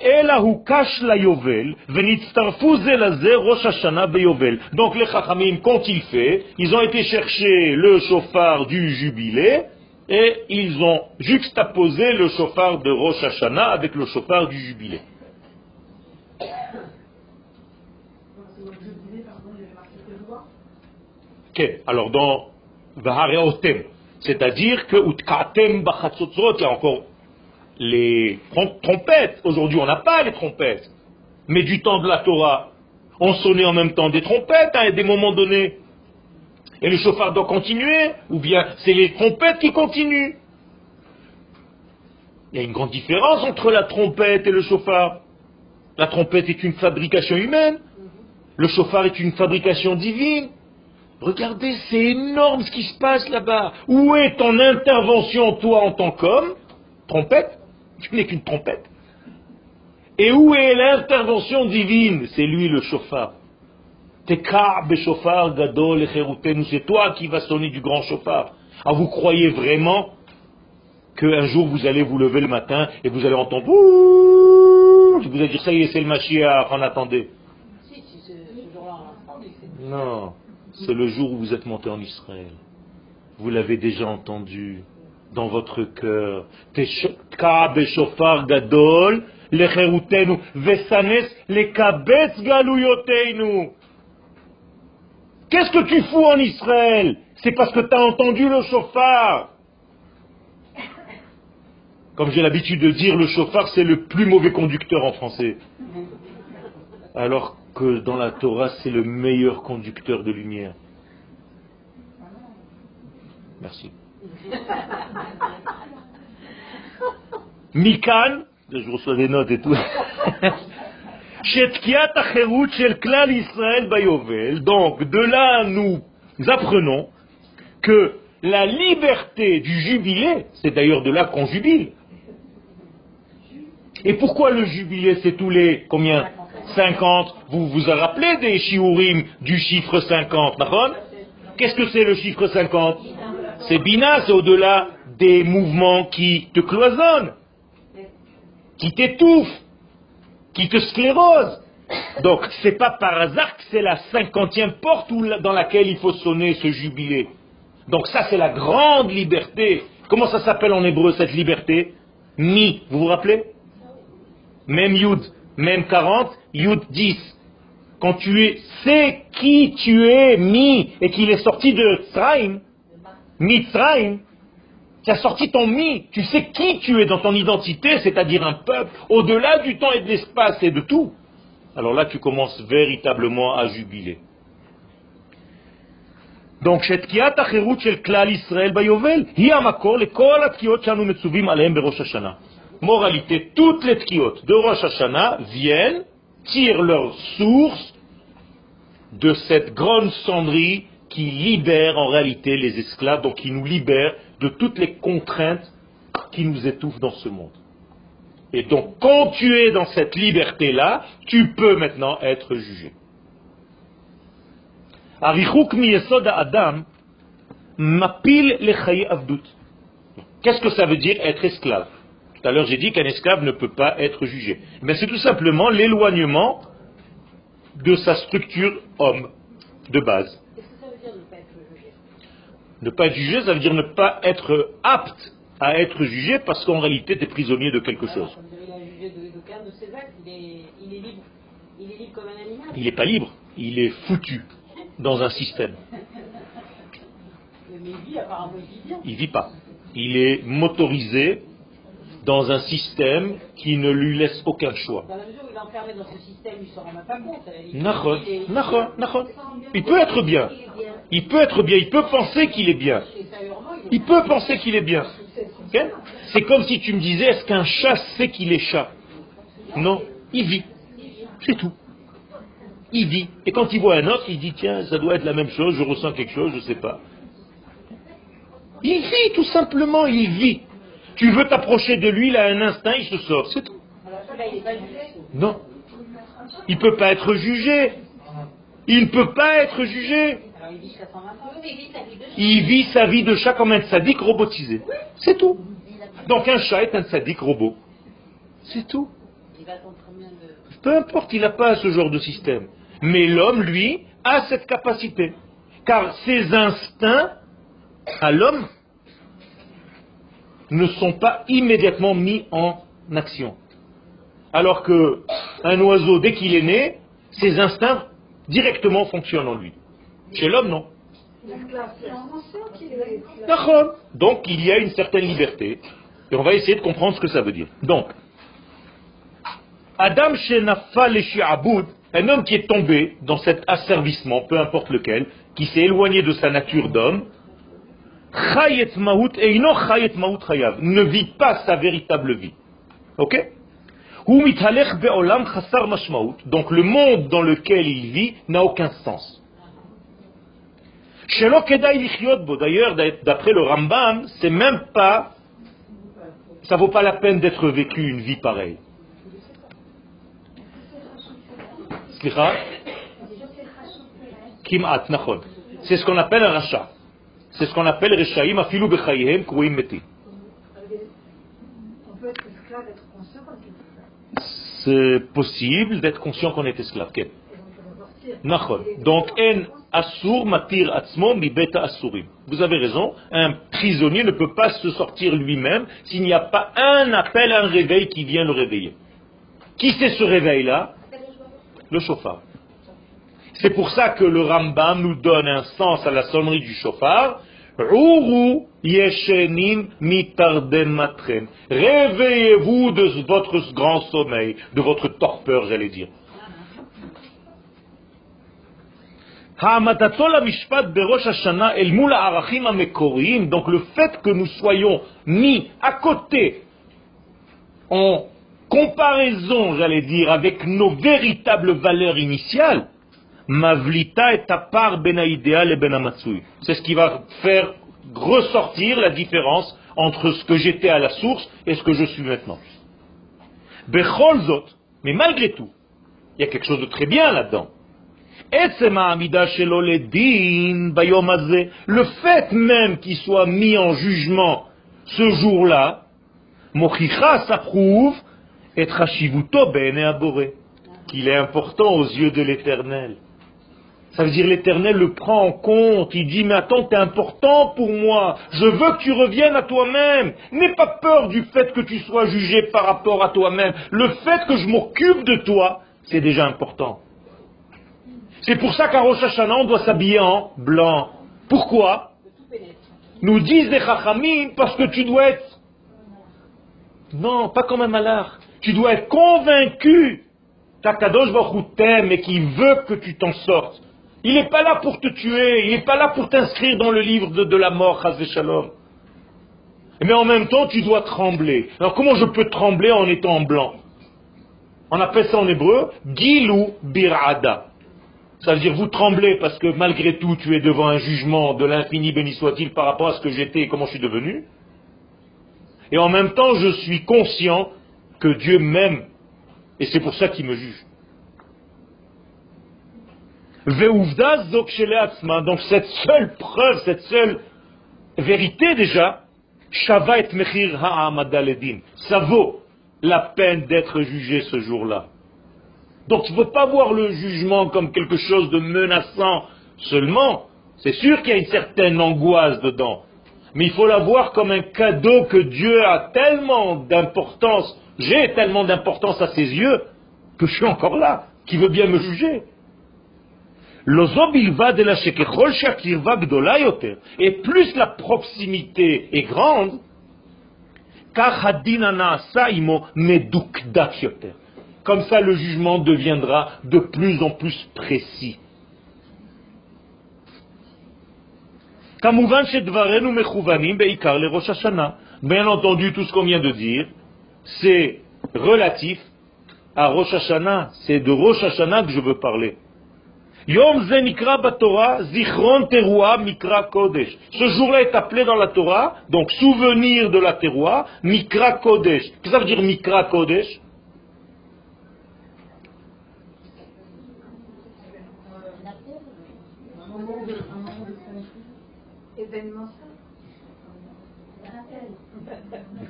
Donc, les chachamim, quand ils fait, ils ont été chercher le chauffard du jubilé, et ils ont juxtaposé le chauffard de Rosh Hashanah avec le chauffard du jubilé. Ok, alors dans Vahareotem, c'est-à-dire que Utkatem Bachatzotzot, il y a encore les trompettes. Aujourd'hui, on n'a pas les trompettes. Mais du temps de la Torah, on sonnait en même temps des trompettes hein, à des moments donnés. Et le chauffard doit continuer, ou bien c'est les trompettes qui continuent. Il y a une grande différence entre la trompette et le chauffard. La trompette est une fabrication humaine, le chauffard est une fabrication divine. Regardez, c'est énorme ce qui se passe là-bas. Où est ton intervention, toi, en tant qu'homme? Trompette? Tu n'es qu'une trompette. Et où est l'intervention divine? C'est lui le chauffard. gadol C'est toi qui vas sonner du grand chauffard. Ah, vous croyez vraiment qu'un jour vous allez vous lever le matin et vous allez entendre vous allez dire ça y est, c'est le Mashiach, on attendait. Non, c'est le jour où vous êtes monté en Israël. Vous l'avez déjà entendu dans votre cœur. gadol, Qu'est-ce que tu fous en Israël? C'est parce que tu as entendu le chauffard. Comme j'ai l'habitude de dire, le chauffard, c'est le plus mauvais conducteur en français. Alors que dans la Torah, c'est le meilleur conducteur de lumière. Merci. Mikan, je reçois des notes et tout. Donc, de là, nous apprenons que la liberté du jubilé, c'est d'ailleurs de là qu'on jubile. Et pourquoi le jubilé, c'est tous les combien 50. Vous vous rappelez des shiurim du chiffre 50, Qu'est-ce que c'est le chiffre 50 C'est Bina, c'est au-delà des mouvements qui te cloisonnent, qui t'étouffent, qui te sclérosent. Donc, c'est pas par hasard que c'est la cinquantième porte dans laquelle il faut sonner ce jubilé. Donc ça, c'est la grande liberté. Comment ça s'appelle en hébreu cette liberté? Mi, vous vous rappelez? Même Yud, même 40, Yud 10. Quand tu es, sais qui tu es, Mi, et qu'il est sorti de Tzraim, Mitzrayim, tu as sorti ton mi, tu sais qui tu es dans ton identité, c'est-à-dire un peuple, au-delà du temps et de l'espace et de tout. Alors là, tu commences véritablement à jubiler. Donc, שתקיעת toutes les תקיעות de Rosh השנה viennent, tirent leur source de cette grande cendrie qui libère en réalité les esclaves, donc qui nous libère de toutes les contraintes qui nous étouffent dans ce monde. Et donc, quand tu es dans cette liberté-là, tu peux maintenant être jugé. Qu'est-ce que ça veut dire être esclave? Tout à l'heure, j'ai dit qu'un esclave ne peut pas être jugé. Mais c'est tout simplement l'éloignement de sa structure homme, de base. Qu'est-ce que ça veut dire ne pas être jugé Ne pas être jugé, ça veut dire ne pas être apte à être jugé parce qu'en réalité, tu es prisonnier de quelque chose. Il n'est pas libre, il est foutu dans un système. Mais il vit, apparemment, il vit pas. Il est motorisé dans un système qui ne lui laisse aucun choix. Dans la mesure où il est enfermé dans ce système, il ne s'en rend même pas compte. Il peut être bien. Il peut être bien. Il peut penser qu'il est bien. Il peut penser qu'il est bien. C'est comme si tu me disais, est-ce qu'un chat sait qu'il est chat? Non, il vit. C'est tout il vit. Et quand il voit un autre, il dit, tiens, ça doit être la même chose, je ressens quelque chose, je ne sais pas. Il vit, tout simplement, il vit. Tu veux t'approcher de lui, il a un instinct, il se sort, c'est tout. Non. Il ne peut pas être jugé. Il ne peut pas être jugé. il vit sa vie de chat comme un sadique robotisé. C'est tout. Donc un chat est un sadique robot. C'est tout. Peu importe, il n'a pas ce genre de système. Mais l'homme, lui, a cette capacité. Car ses instincts à l'homme ne sont pas immédiatement mis en action. Alors que un oiseau, dès qu'il est né, ses instincts directement fonctionnent en lui. Chez l'homme, non. Donc il y a une certaine liberté. Et on va essayer de comprendre ce que ça veut dire. Donc, Adam Shenafal un homme qui est tombé dans cet asservissement, peu importe lequel, qui s'est éloigné de sa nature d'homme, ne vit pas sa véritable vie. Ok? Donc le monde dans lequel il vit n'a aucun sens. D'ailleurs, d'après le Rambam, c'est même pas, ça vaut pas la peine d'être vécu une vie pareille. C'est ce qu'on appelle un rachat. C'est ce qu'on appelle Reshaim afilu bechayhem kouim metim. C'est possible d'être conscient qu'on est esclave. Donc, en matir atzmo mi beta asurim. Vous avez raison, un prisonnier ne peut pas se sortir lui-même s'il n'y a pas un appel, un réveil qui vient le réveiller. Qui c'est ce réveil-là? Le chauffard. C'est pour ça que le Rambam nous donne un sens à la sonnerie du chauffard. Réveillez-vous de votre grand sommeil, de votre torpeur, j'allais dire. Donc le fait que nous soyons mis à côté, en comparaison, j'allais dire, avec nos véritables valeurs initiales, Mavlita est à part benaïdéal et. C'est ce qui va faire ressortir la différence entre ce que j'étais à la source et ce que je suis maintenant. Becholzot, mais malgré tout, il y a quelque chose de très bien là-dedans. Le fait même qu'il soit mis en jugement ce jour-là, Mochicha s'approuve et qu'il est important aux yeux de l'éternel. Ça veut dire l'éternel le prend en compte. Il dit, mais attends, es important pour moi. Je veux que tu reviennes à toi-même. N'aie pas peur du fait que tu sois jugé par rapport à toi-même. Le fait que je m'occupe de toi, c'est déjà important. C'est pour ça qu'à Rosh doit s'habiller en blanc. Pourquoi? Nous disent les Chachamim, parce que tu dois être... Non, pas comme un malard. Tu dois être convaincu qu'Akadosh Baruch t'aime et qu'il veut que tu t'en sortes. Il n'est pas là pour te tuer, il n'est pas là pour t'inscrire dans le livre de, la mort, Shalom. Mais en même temps, tu dois trembler. Alors comment je peux trembler en étant blanc? On appelle ça en hébreu Gilou Birada. Ça veut dire vous tremblez parce que malgré tout, tu es devant un jugement de l'infini, béni soit-il, par rapport à ce que j'étais et comment je suis devenu. Et en même temps, je suis conscient que Dieu m'aime. Et c'est pour ça qu'il me juge. Donc cette seule preuve, cette seule vérité déjà, Ça vaut la peine d'être jugé ce jour-là. Donc il ne faut pas voir le jugement comme quelque chose de menaçant seulement. C'est sûr qu'il y a une certaine angoisse dedans. Mais il faut la voir comme un cadeau que Dieu a tellement d'importance, j'ai tellement d'importance à ses yeux, que je suis encore là, qui veut bien me juger? Et plus la proximité est grande, comme ça le jugement deviendra de plus en plus précis. Bien entendu, tout ce qu'on vient de dire, c'est relatif à Rosh Hashanah. C'est de Rosh Hashanah que je veux parler. Yom Zichron Teruah Mikra Kodesh. Ce jour-là est appelé dans la Torah, donc souvenir de la Teruah, Mikra Kodesh. Qu'est-ce que ça veut dire Mikra Kodesh?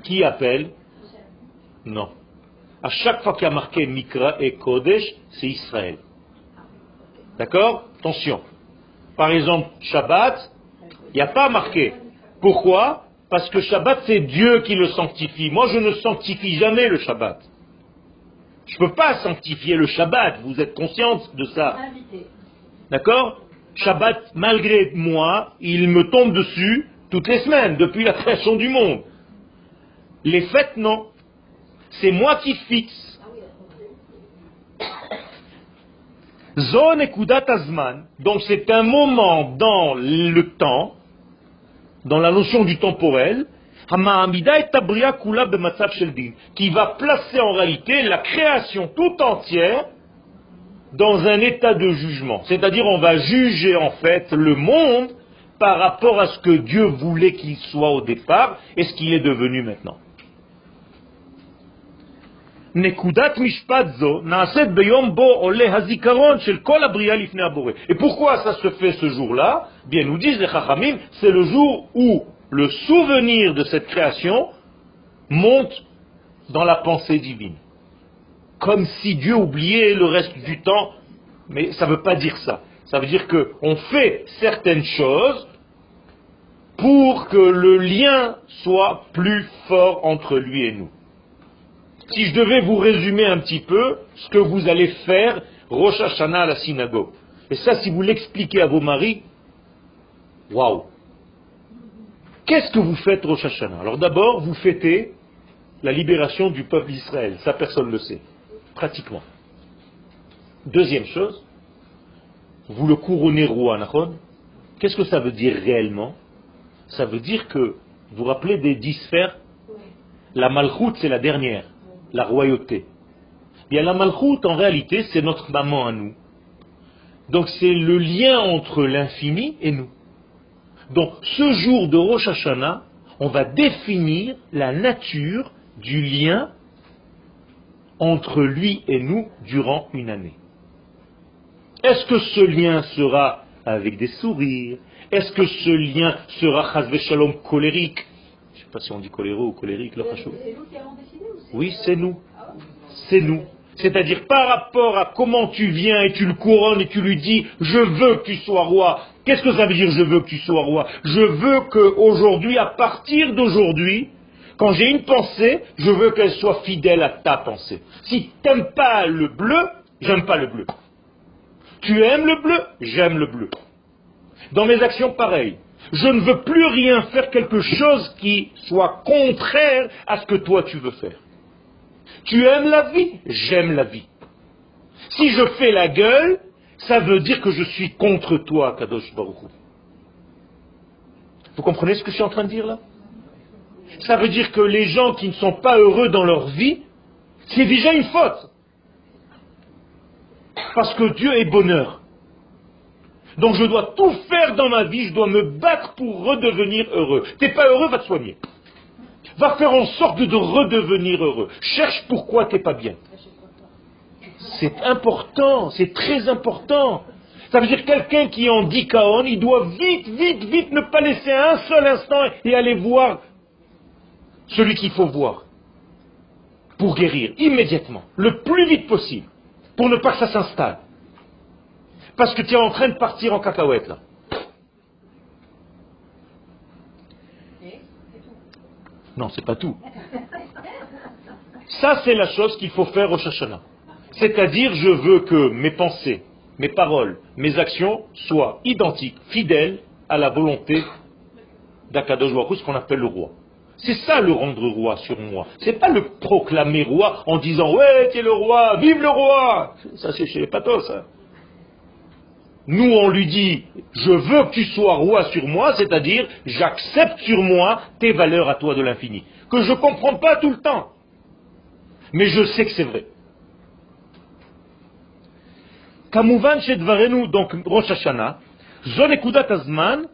Qui appelle? Non. À chaque fois qu'il y a marqué Mikra et Kodesh, c'est Israël. D'accord? Attention. Par exemple, Shabbat, il n'y a pas marqué. Pourquoi? Parce que Shabbat, c'est Dieu qui le sanctifie. Moi, je ne sanctifie jamais le Shabbat. Je ne peux pas sanctifier le Shabbat. Vous êtes consciente de ça? D'accord? Shabbat, malgré moi, il me tombe dessus toutes les semaines, depuis la création du monde. Les fêtes, non. C'est moi qui fixe. Zone et Azman, donc c'est un moment dans le temps, dans la notion du temporel, qui va placer en réalité la création tout entière dans un état de jugement. C'est-à-dire on va juger en fait le monde par rapport à ce que Dieu voulait qu'il soit au départ et ce qu'il est devenu maintenant. Et pourquoi ça se fait ce jour-là? Bien, nous disent les Chachamim, c'est le jour où le souvenir de cette création monte dans la pensée divine. Comme si Dieu oubliait le reste du temps, mais ça ne veut pas dire ça. Ça veut dire qu'on fait certaines choses pour que le lien soit plus fort entre lui et nous. Si je devais vous résumer un petit peu ce que vous allez faire Rosh Hashanah à la synagogue, et ça si vous l'expliquez à vos maris, waouh Qu'est-ce que vous faites Rosh Hashanah? Alors d'abord, vous fêtez la libération du peuple d'Israël. Ça, personne ne le sait. Pratiquement. Deuxième chose, vous le couronnez roi. Qu'est-ce que ça veut dire réellement? Ça veut dire que, vous vous rappelez des dix sphères? La malchoute, c'est la dernière, la royauté. Bien, la malchoute, en réalité, c'est notre maman à nous. Donc c'est le lien entre l'infini et nous. Donc ce jour de Rosh Hashanah, on va définir la nature du lien entre lui et nous durant une année. Est-ce que ce lien sera avec des sourires? Est-ce que ce lien sera chasve shalom colérique pas si on dit coléreux ou colérique, le Oui, c'est nous. C'est nous. C'est-à-dire par rapport à comment tu viens et tu le couronnes et tu lui dis je veux que tu sois roi. Qu'est-ce que ça veut dire je veux que tu sois roi? Je veux qu'aujourd'hui, à partir d'aujourd'hui, quand j'ai une pensée, je veux qu'elle soit fidèle à ta pensée. Si tu n'aimes pas le bleu, j'aime pas le bleu. Tu aimes le bleu, j'aime le bleu. Dans mes actions, pareil. Je ne veux plus rien faire quelque chose qui soit contraire à ce que toi tu veux faire. Tu aimes la vie J'aime la vie. Si je fais la gueule, ça veut dire que je suis contre toi, Kadosh Baruch Vous comprenez ce que je suis en train de dire là? Ça veut dire que les gens qui ne sont pas heureux dans leur vie, c'est déjà une faute. Parce que Dieu est bonheur. Donc je dois tout faire dans ma vie, je dois me battre pour redevenir heureux. T'es pas heureux, va te soigner. Va faire en sorte de redevenir heureux. Cherche pourquoi tu n'es pas bien. C'est important, c'est très important. Ça veut dire quelqu'un qui en dit kaon, il doit vite, vite, vite ne pas laisser un seul instant et aller voir celui qu'il faut voir pour guérir immédiatement, le plus vite possible, pour ne pas que ça s'installe. Parce que tu es en train de partir en cacahuète là. Non, c'est pas tout. Ça, c'est la chose qu'il faut faire au Shashana. C'est-à-dire, je veux que mes pensées, mes paroles, mes actions soient identiques, fidèles à la volonté d'Akadosh ce qu'on appelle le roi. C'est ça le rendre roi sur moi. C'est pas le proclamer roi en disant ouais, tu es le roi, vive le roi. Ça c'est chez les pathos. Hein. Nous, on lui dit, je veux que tu sois roi sur moi, c'est-à-dire, j'accepte sur moi tes valeurs à toi de l'infini, que je ne comprends pas tout le temps. Mais je sais que c'est vrai. Shedvarenu, donc Rosh Hashanah, Zonekudat Azman,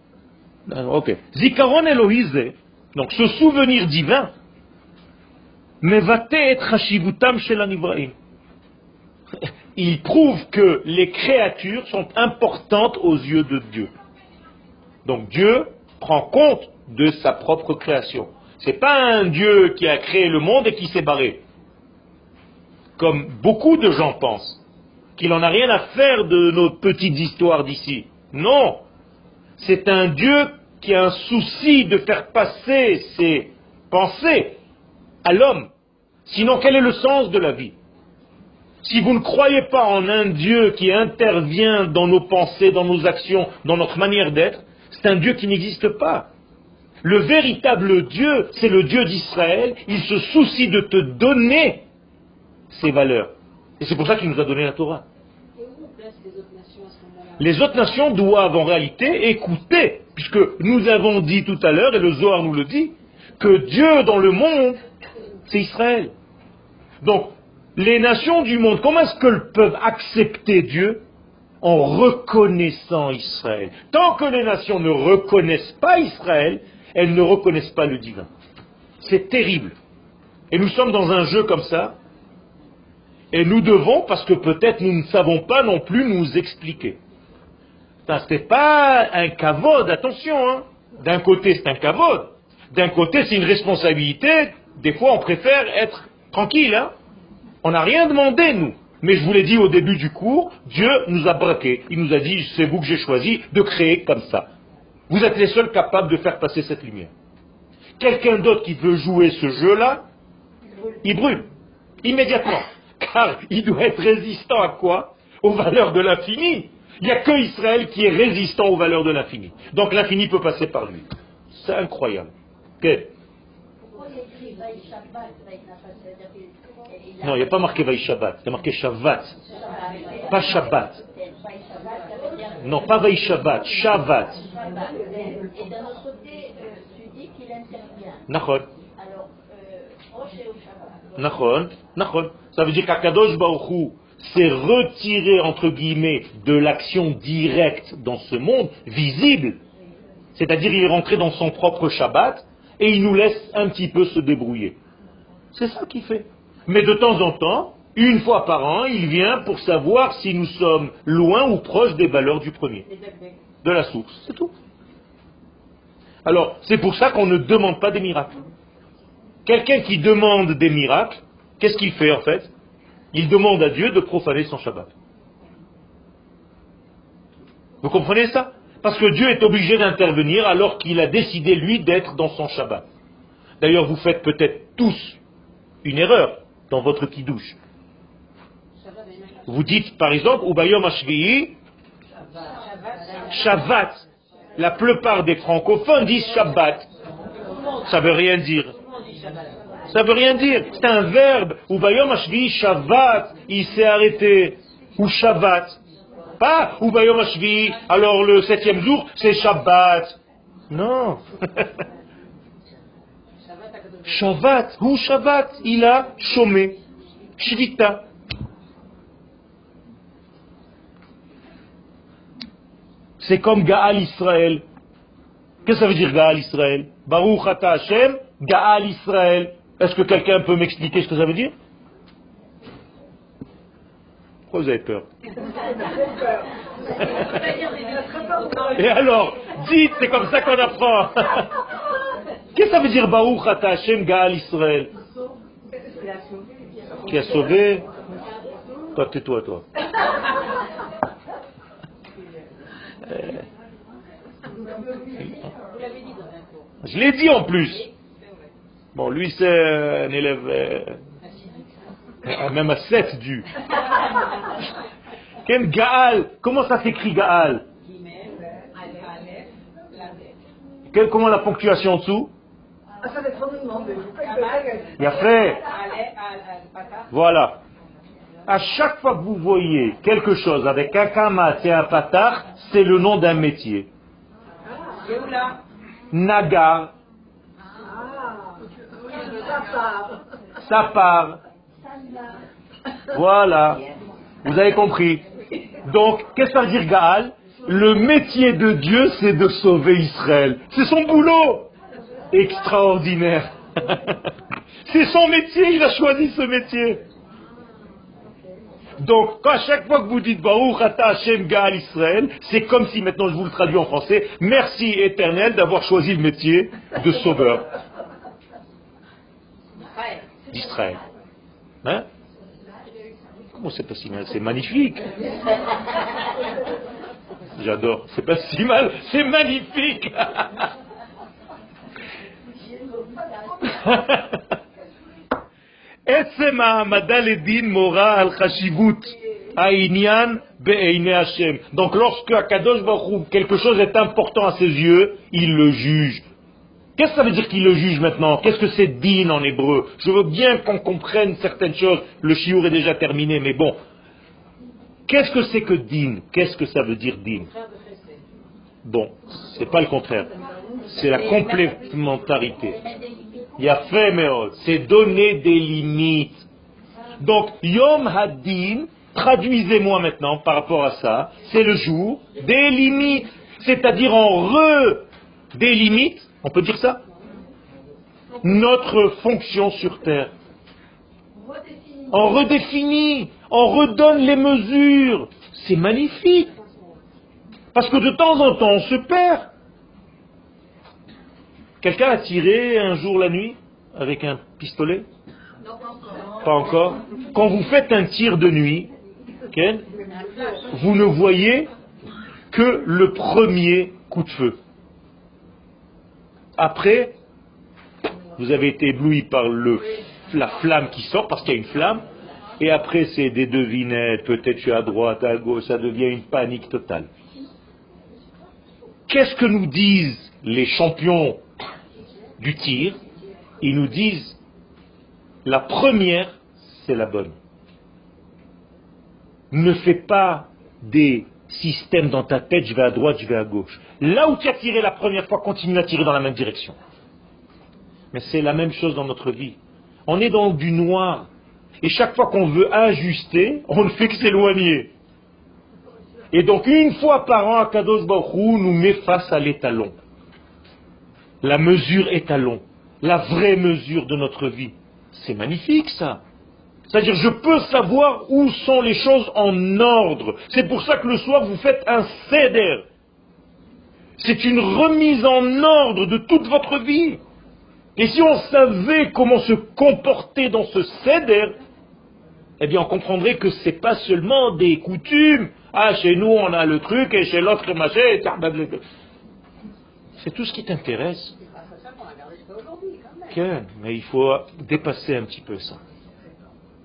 euh, ok, Zikaron Elohize, donc ce souvenir divin, Mevate et Chashivutam Shelan il prouve que les créatures sont importantes aux yeux de Dieu. Donc Dieu prend compte de sa propre création. Ce n'est pas un Dieu qui a créé le monde et qui s'est barré. Comme beaucoup de gens pensent. Qu'il n'en a rien à faire de nos petites histoires d'ici. Non. C'est un Dieu qui a un souci de faire passer ses pensées à l'homme. Sinon, quel est le sens de la vie? Si vous ne croyez pas en un Dieu qui intervient dans nos pensées, dans nos actions, dans notre manière d'être, c'est un Dieu qui n'existe pas. Le véritable Dieu, c'est le Dieu d'Israël. Il se soucie de te donner ses valeurs. Et c'est pour ça qu'il nous a donné la Torah. Les autres nations doivent en réalité écouter, puisque nous avons dit tout à l'heure, et le Zohar nous le dit, que Dieu dans le monde, c'est Israël. Donc, les nations du monde, comment est-ce qu'elles peuvent accepter Dieu en reconnaissant Israël? Tant que les nations ne reconnaissent pas Israël, elles ne reconnaissent pas le divin. C'est terrible. Et nous sommes dans un jeu comme ça, et nous devons, parce que peut-être nous ne savons pas non plus nous expliquer. Ce n'est pas un cavode, attention. Hein. D'un côté, c'est un cavode. D'un côté, c'est une responsabilité. Des fois, on préfère être tranquille. Hein. On n'a rien demandé, nous. Mais je vous l'ai dit au début du cours, Dieu nous a braqué. Il nous a dit, c'est vous que j'ai choisi de créer comme ça. Vous êtes les seuls capables de faire passer cette lumière. Quelqu'un d'autre qui veut jouer ce jeu-là, il brûle. Immédiatement. Car il doit être résistant à quoi? Aux valeurs de l'infini. Il n'y a que Israël qui est résistant aux valeurs de l'infini. Donc l'infini peut passer par lui. C'est incroyable. Non, il n'y a pas marqué Vaïshabbat, c'est marqué Shabbat. Pas Shabbat. Non, pas Vaïshabbat, Shabbat. Et d'un autre côté, tu qu'il intervient. Alors, Nachon, Nachon. Ça veut dire qu'Akadosh Baruchou s'est retiré, entre guillemets, de l'action directe dans ce monde, visible. C'est-à-dire, il est rentré dans son propre Shabbat, et il nous laisse un petit peu se débrouiller. C'est ça qu'il fait. Mais de temps en temps, une fois par an, il vient pour savoir si nous sommes loin ou proches des valeurs du premier, de la source. C'est tout. Alors, c'est pour ça qu'on ne demande pas des miracles. Quelqu'un qui demande des miracles, qu'est-ce qu'il fait en fait? Il demande à Dieu de profaner son Shabbat. Vous comprenez ça? Parce que Dieu est obligé d'intervenir alors qu'il a décidé, lui, d'être dans son Shabbat. D'ailleurs, vous faites peut-être tous une erreur dans votre kidouche. Vous dites, par exemple, Ubayom Ashvi'i, Shabbat. La plupart des francophones disent Shabbat. Ça veut rien dire. Ça veut rien dire. C'est un verbe. Ubayom Ashvi'i, Shabbat. Il s'est arrêté. Ou Shabbat. Pas Ubayom Ashvi'i. Alors le septième jour, c'est Shabbat. Non. Shabbat, ou Shabbat, il a chômé. Shvita. C'est comme Gaal Israël. Qu'est-ce que ça veut dire Gaal Israël? Baruch Ata Hashem, Gaal Israël. Est-ce que quelqu'un peut m'expliquer ce que ça veut dire? Pourquoi vous avez peur? Et alors, dites, c'est comme ça qu'on apprend. Qu'est-ce que ça veut dire Baruch Ata Hashem Gaal Israël? Qui a sauvé? Toi, tais-toi, toi. Je l'ai dit en plus. Bon, lui, c'est un élève, euh, même à 7 du. Quel Gaal? Comment ça s'écrit Gaal? Comment la ponctuation en dessous? Voilà. À chaque fois que vous voyez quelque chose avec un kamat et un patar, c'est le nom d'un métier. Nagar. Ça part. Voilà. Vous avez compris. Donc, qu'est-ce que ça veut dire Gaal? Le métier de Dieu, c'est de sauver Israël. C'est son boulot. Extraordinaire. c'est son métier, il a choisi ce métier. Donc, à chaque fois que vous dites Baruch Ata Hashem Gaal Israël, c'est comme si, maintenant je vous le traduis en français, merci éternel d'avoir choisi le métier de sauveur d'Israël. Hein? Comment c'est pas si mal? C'est magnifique. J'adore. C'est pas si mal, c'est magnifique. Donc lorsque Akadosh Baruch quelque chose est important à ses yeux, il le juge. Qu'est-ce que ça veut dire qu'il le juge maintenant? Qu'est-ce que c'est din en hébreu? Je veux bien qu'on comprenne certaines choses. Le chiour est déjà terminé, mais bon. Qu'est-ce que c'est que din? Qu'est-ce que ça veut dire din? Bon, c'est pas le contraire. C'est la complémentarité. Il a fait, c'est donner des limites. Donc, Yom Hadin, traduisez-moi maintenant par rapport à ça, c'est le jour des limites. C'est-à-dire en re on peut dire ça? Notre fonction sur Terre. On redéfinit, on redonne les mesures. C'est magnifique. Parce que de temps en temps, on se perd. Quelqu'un a tiré un jour la nuit avec un pistolet Pas encore. Quand vous faites un tir de nuit, vous ne voyez que le premier coup de feu. Après, vous avez été ébloui par la flamme qui sort, parce qu'il y a une flamme, et après c'est des devinettes, peut-être je suis à droite, à gauche, ça devient une panique totale. Qu'est-ce que nous disent les champions du tir, ils nous disent la première, c'est la bonne. Ne fais pas des systèmes dans ta tête, je vais à droite, je vais à gauche. Là où tu as tiré la première fois, continue à tirer dans la même direction. Mais c'est la même chose dans notre vie. On est dans du noir. Et chaque fois qu'on veut ajuster, on ne fait que s'éloigner. Et donc une fois par an, Akados Baruch nous met face à l'étalon la mesure étalon, la vraie mesure de notre vie. C'est magnifique ça. C'est-à-dire, je peux savoir où sont les choses en ordre. C'est pour ça que le soir, vous faites un céder. C'est une remise en ordre de toute votre vie. Et si on savait comment se comporter dans ce céder, eh bien, on comprendrait que ce n'est pas seulement des coutumes. Ah, chez nous, on a le truc, et chez l'autre, machin, c'est tout ce qui t'intéresse. Mais il faut dépasser un petit peu ça.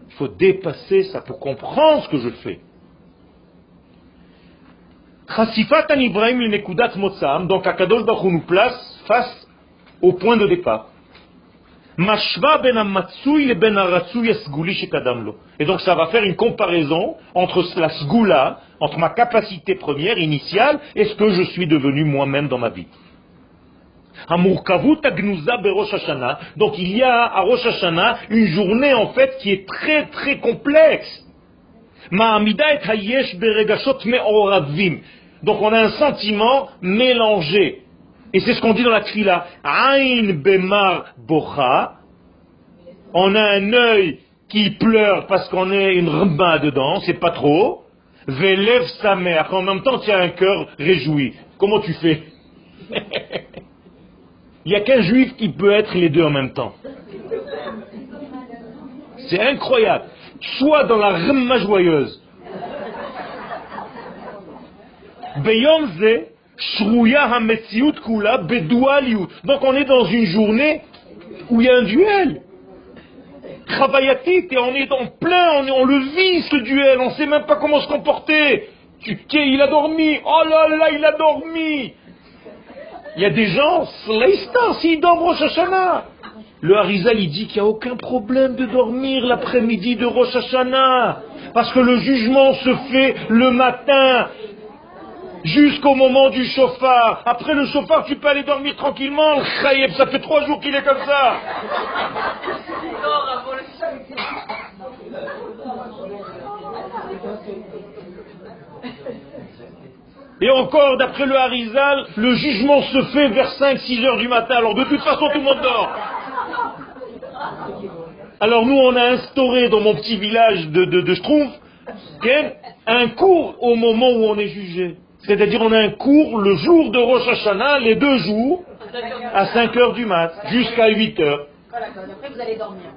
Il faut dépasser ça pour comprendre ce que je fais. Donc Akadosh Baruch nous place face au point de départ. Ben Et donc ça va faire une comparaison entre la sgoula, entre ma capacité première, initiale, et ce que je suis devenu moi-même dans ma vie. Donc il y a à Rosh Hashanah une journée en fait qui est très très complexe. Donc on a un sentiment mélangé. Et c'est ce qu'on dit dans la trila. Ain bemar bocha. On a un œil qui pleure parce qu'on est une rba dedans, c'est pas trop. Velev sa mère. En même temps, tu as un cœur réjoui. Comment tu fais? Il n'y a qu'un juif qui peut être les deux en même temps. C'est incroyable. Soit dans la remma joyeuse. Donc on est dans une journée où il y a un duel. Travaillatique, et on est en plein, on, on, le vit ce duel, on ne sait même pas comment se comporter. Tu, il a dormi, oh là là, il a dormi. Il y a des gens, s'ils dorment Rosh Hashanah. Le Harizal, il dit qu'il n'y a aucun problème de dormir l'après-midi de Rosh Hashanah. Parce que le jugement se fait le matin jusqu'au moment du chauffard. Après le chauffard, tu peux aller dormir tranquillement. Ça fait trois jours qu'il est comme ça. Et encore, d'après le Harizal, le jugement se fait vers 5-6 heures du matin. Alors de toute façon, tout le monde dort. Alors nous, on a instauré dans mon petit village de, de, un cours au moment où on est jugé. C'est-à-dire on a un cours le jour de Rosh Hashanah, les deux jours, à 5 heures du mat, jusqu'à 8 heures. Après, vous allez dormir.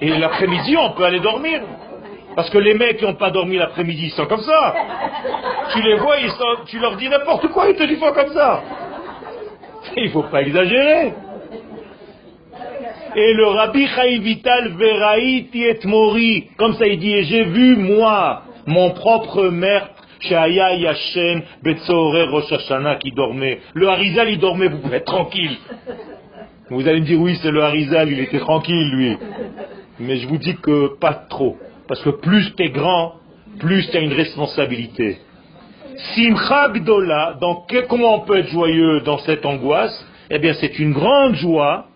Et l'après-midi, on peut aller dormir. Parce que les mecs qui n'ont pas dormi l'après-midi, ils sont comme ça. Tu les vois, ils sont, tu leur dis n'importe quoi, ils te disent comme ça. Il ne faut pas exagérer. Et le Rabbi Chaim Vital Veraïti et Mori, comme ça il dit, j'ai vu moi, mon propre maître, Shaya Yashem Betzore Rosh Hashanah qui dormait. Le Harizal il dormait, vous pouvez être tranquille. Vous allez me dire oui c'est le Harizal, il était tranquille lui. Mais je vous dis que pas trop. Parce que plus tu es grand, plus tu as une responsabilité. Simcha Gdola, comment on peut être joyeux dans cette angoisse? Eh bien c'est une grande joie.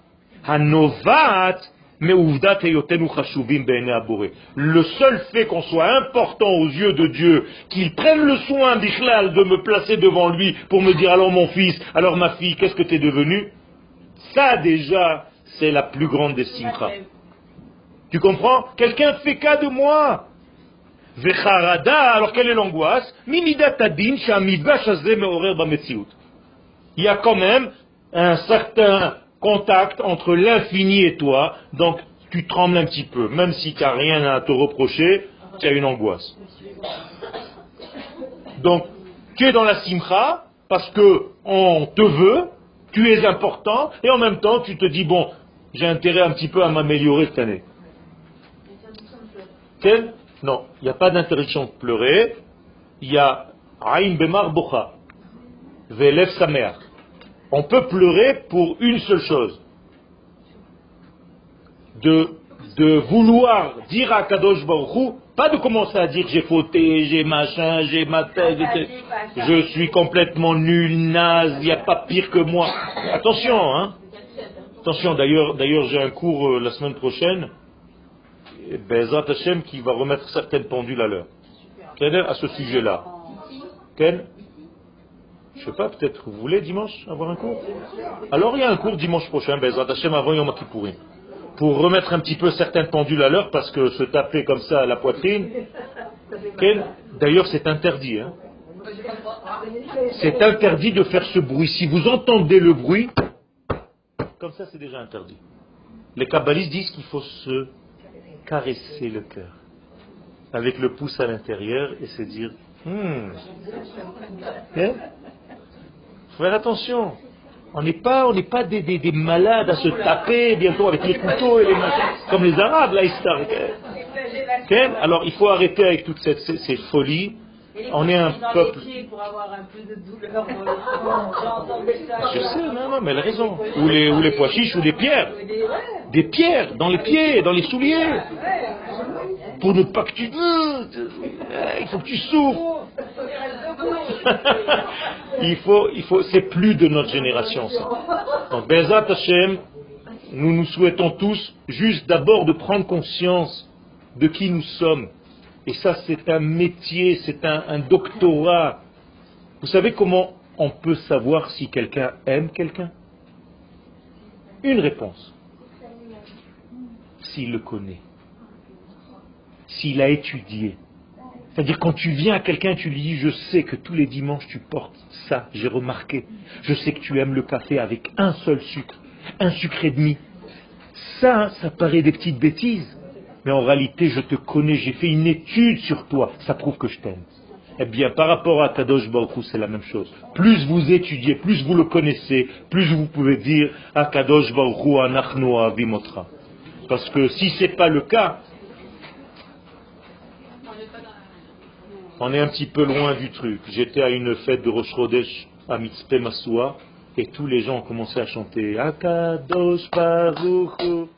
Le seul fait qu'on soit important aux yeux de Dieu, qu'il prenne le soin d'Ichlal de me placer devant lui pour me dire alors mon fils, alors ma fille, qu'est-ce que tu es devenu? Ça déjà, c'est la plus grande des simchas. Tu comprends Quelqu'un fait cas de moi. alors quelle est l'angoisse Il y a quand même un certain contact entre l'infini et toi, donc tu trembles un petit peu. Même si tu n'as rien à te reprocher, tu as une angoisse. Donc, tu es dans la simcha parce que on te veut, tu es important, et en même temps, tu te dis, bon, j'ai intérêt un petit peu à m'améliorer cette année. Quel Non, il n'y a pas d'interdiction de pleurer. Il y a Aïn Bemar Bocha. Velev Samer. On peut pleurer pour une seule chose. De, de vouloir dire à Kadosh Baruch pas de commencer à dire j'ai fauté, j'ai machin, j'ai ma tête, je suis complètement nul, naze, il n'y a pas pire que moi. Attention, hein. Attention, d'ailleurs, d'ailleurs j'ai un cours euh, la semaine prochaine, Bezat Hashem qui va remettre certaines pendules à l'heure. À ce sujet-là. Quel je sais pas, peut-être vous voulez dimanche avoir un cours Alors il y a un cours dimanche prochain, Bezrat Hashem avant Yom Kippourim. Pour remettre un petit peu certaines pendules à l'heure, parce que se taper comme ça à la poitrine, d'ailleurs c'est interdit. Hein. C'est interdit de faire ce bruit. Si vous entendez le bruit, comme ça c'est déjà interdit. Les kabbalistes disent qu'il faut se caresser le cœur avec le pouce à l'intérieur et se dire hmm. Faire attention. On n'est pas, on n'est pas des, des, malades à se taper bientôt avec les couteaux et les comme les Arabes, là, ils Alors il faut arrêter avec toute cette, ces, folies. On est un peuple. Je sais, non, non, mais elle a raison. Ou les, ou les pois chiches ou des pierres. Des pierres dans les pieds, dans les souliers. Pour ne pas que tu. Il faut que tu souffres. il faut, il faut, c'est plus de notre génération, ça. Donc, Bezat Hashem, nous nous souhaitons tous juste d'abord de prendre conscience de qui nous sommes. Et ça, c'est un métier, c'est un, doctorat. Vous savez comment on peut savoir si quelqu'un aime quelqu'un? Une réponse. S'il le connaît. S'il a étudié c'est-à-dire quand tu viens à quelqu'un, tu lui dis, je sais que tous les dimanches tu portes ça, j'ai remarqué. Je sais que tu aimes le café avec un seul sucre, un sucre et demi. Ça, ça paraît des petites bêtises. Mais en réalité, je te connais, j'ai fait une étude sur toi. Ça prouve que je t'aime. Eh bien, par rapport à Kadosh Baruch c'est la même chose. Plus vous étudiez, plus vous le connaissez, plus vous pouvez dire à Kadosh Baruch Anachnu Avimotra. Parce que si ce n'est pas le cas, on est un petit peu loin du truc. J'étais à une fête de Rosh Chodesh à Mitzpe Masua et tous les gens ont commencé à chanter Akadosh Baruch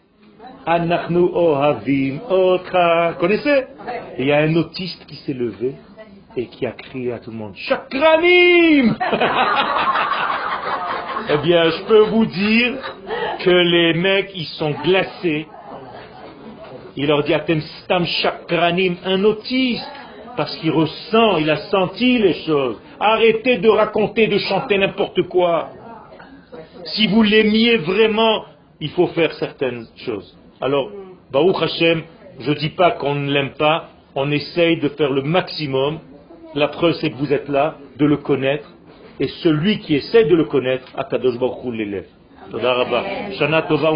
Anachnu Ohavim Otra. Connaissez il y a un autiste qui s'est levé et qui a crié à tout le monde Chakranim Eh bien, je peux vous dire que les mecs, ils sont glacés. Il leur dit Atem Stam Chakranim, un autiste parce qu'il ressent, il a senti les choses. Arrêtez de raconter, de chanter n'importe quoi. Si vous l'aimiez vraiment, il faut faire certaines choses. Alors, Baruch Hashem, je ne dis pas qu'on ne l'aime pas, on essaye de faire le maximum. La preuve, c'est que vous êtes là, de le connaître. Et celui qui essaie de le connaître, Akadosh Baruch Hu l'élève. Shana Tova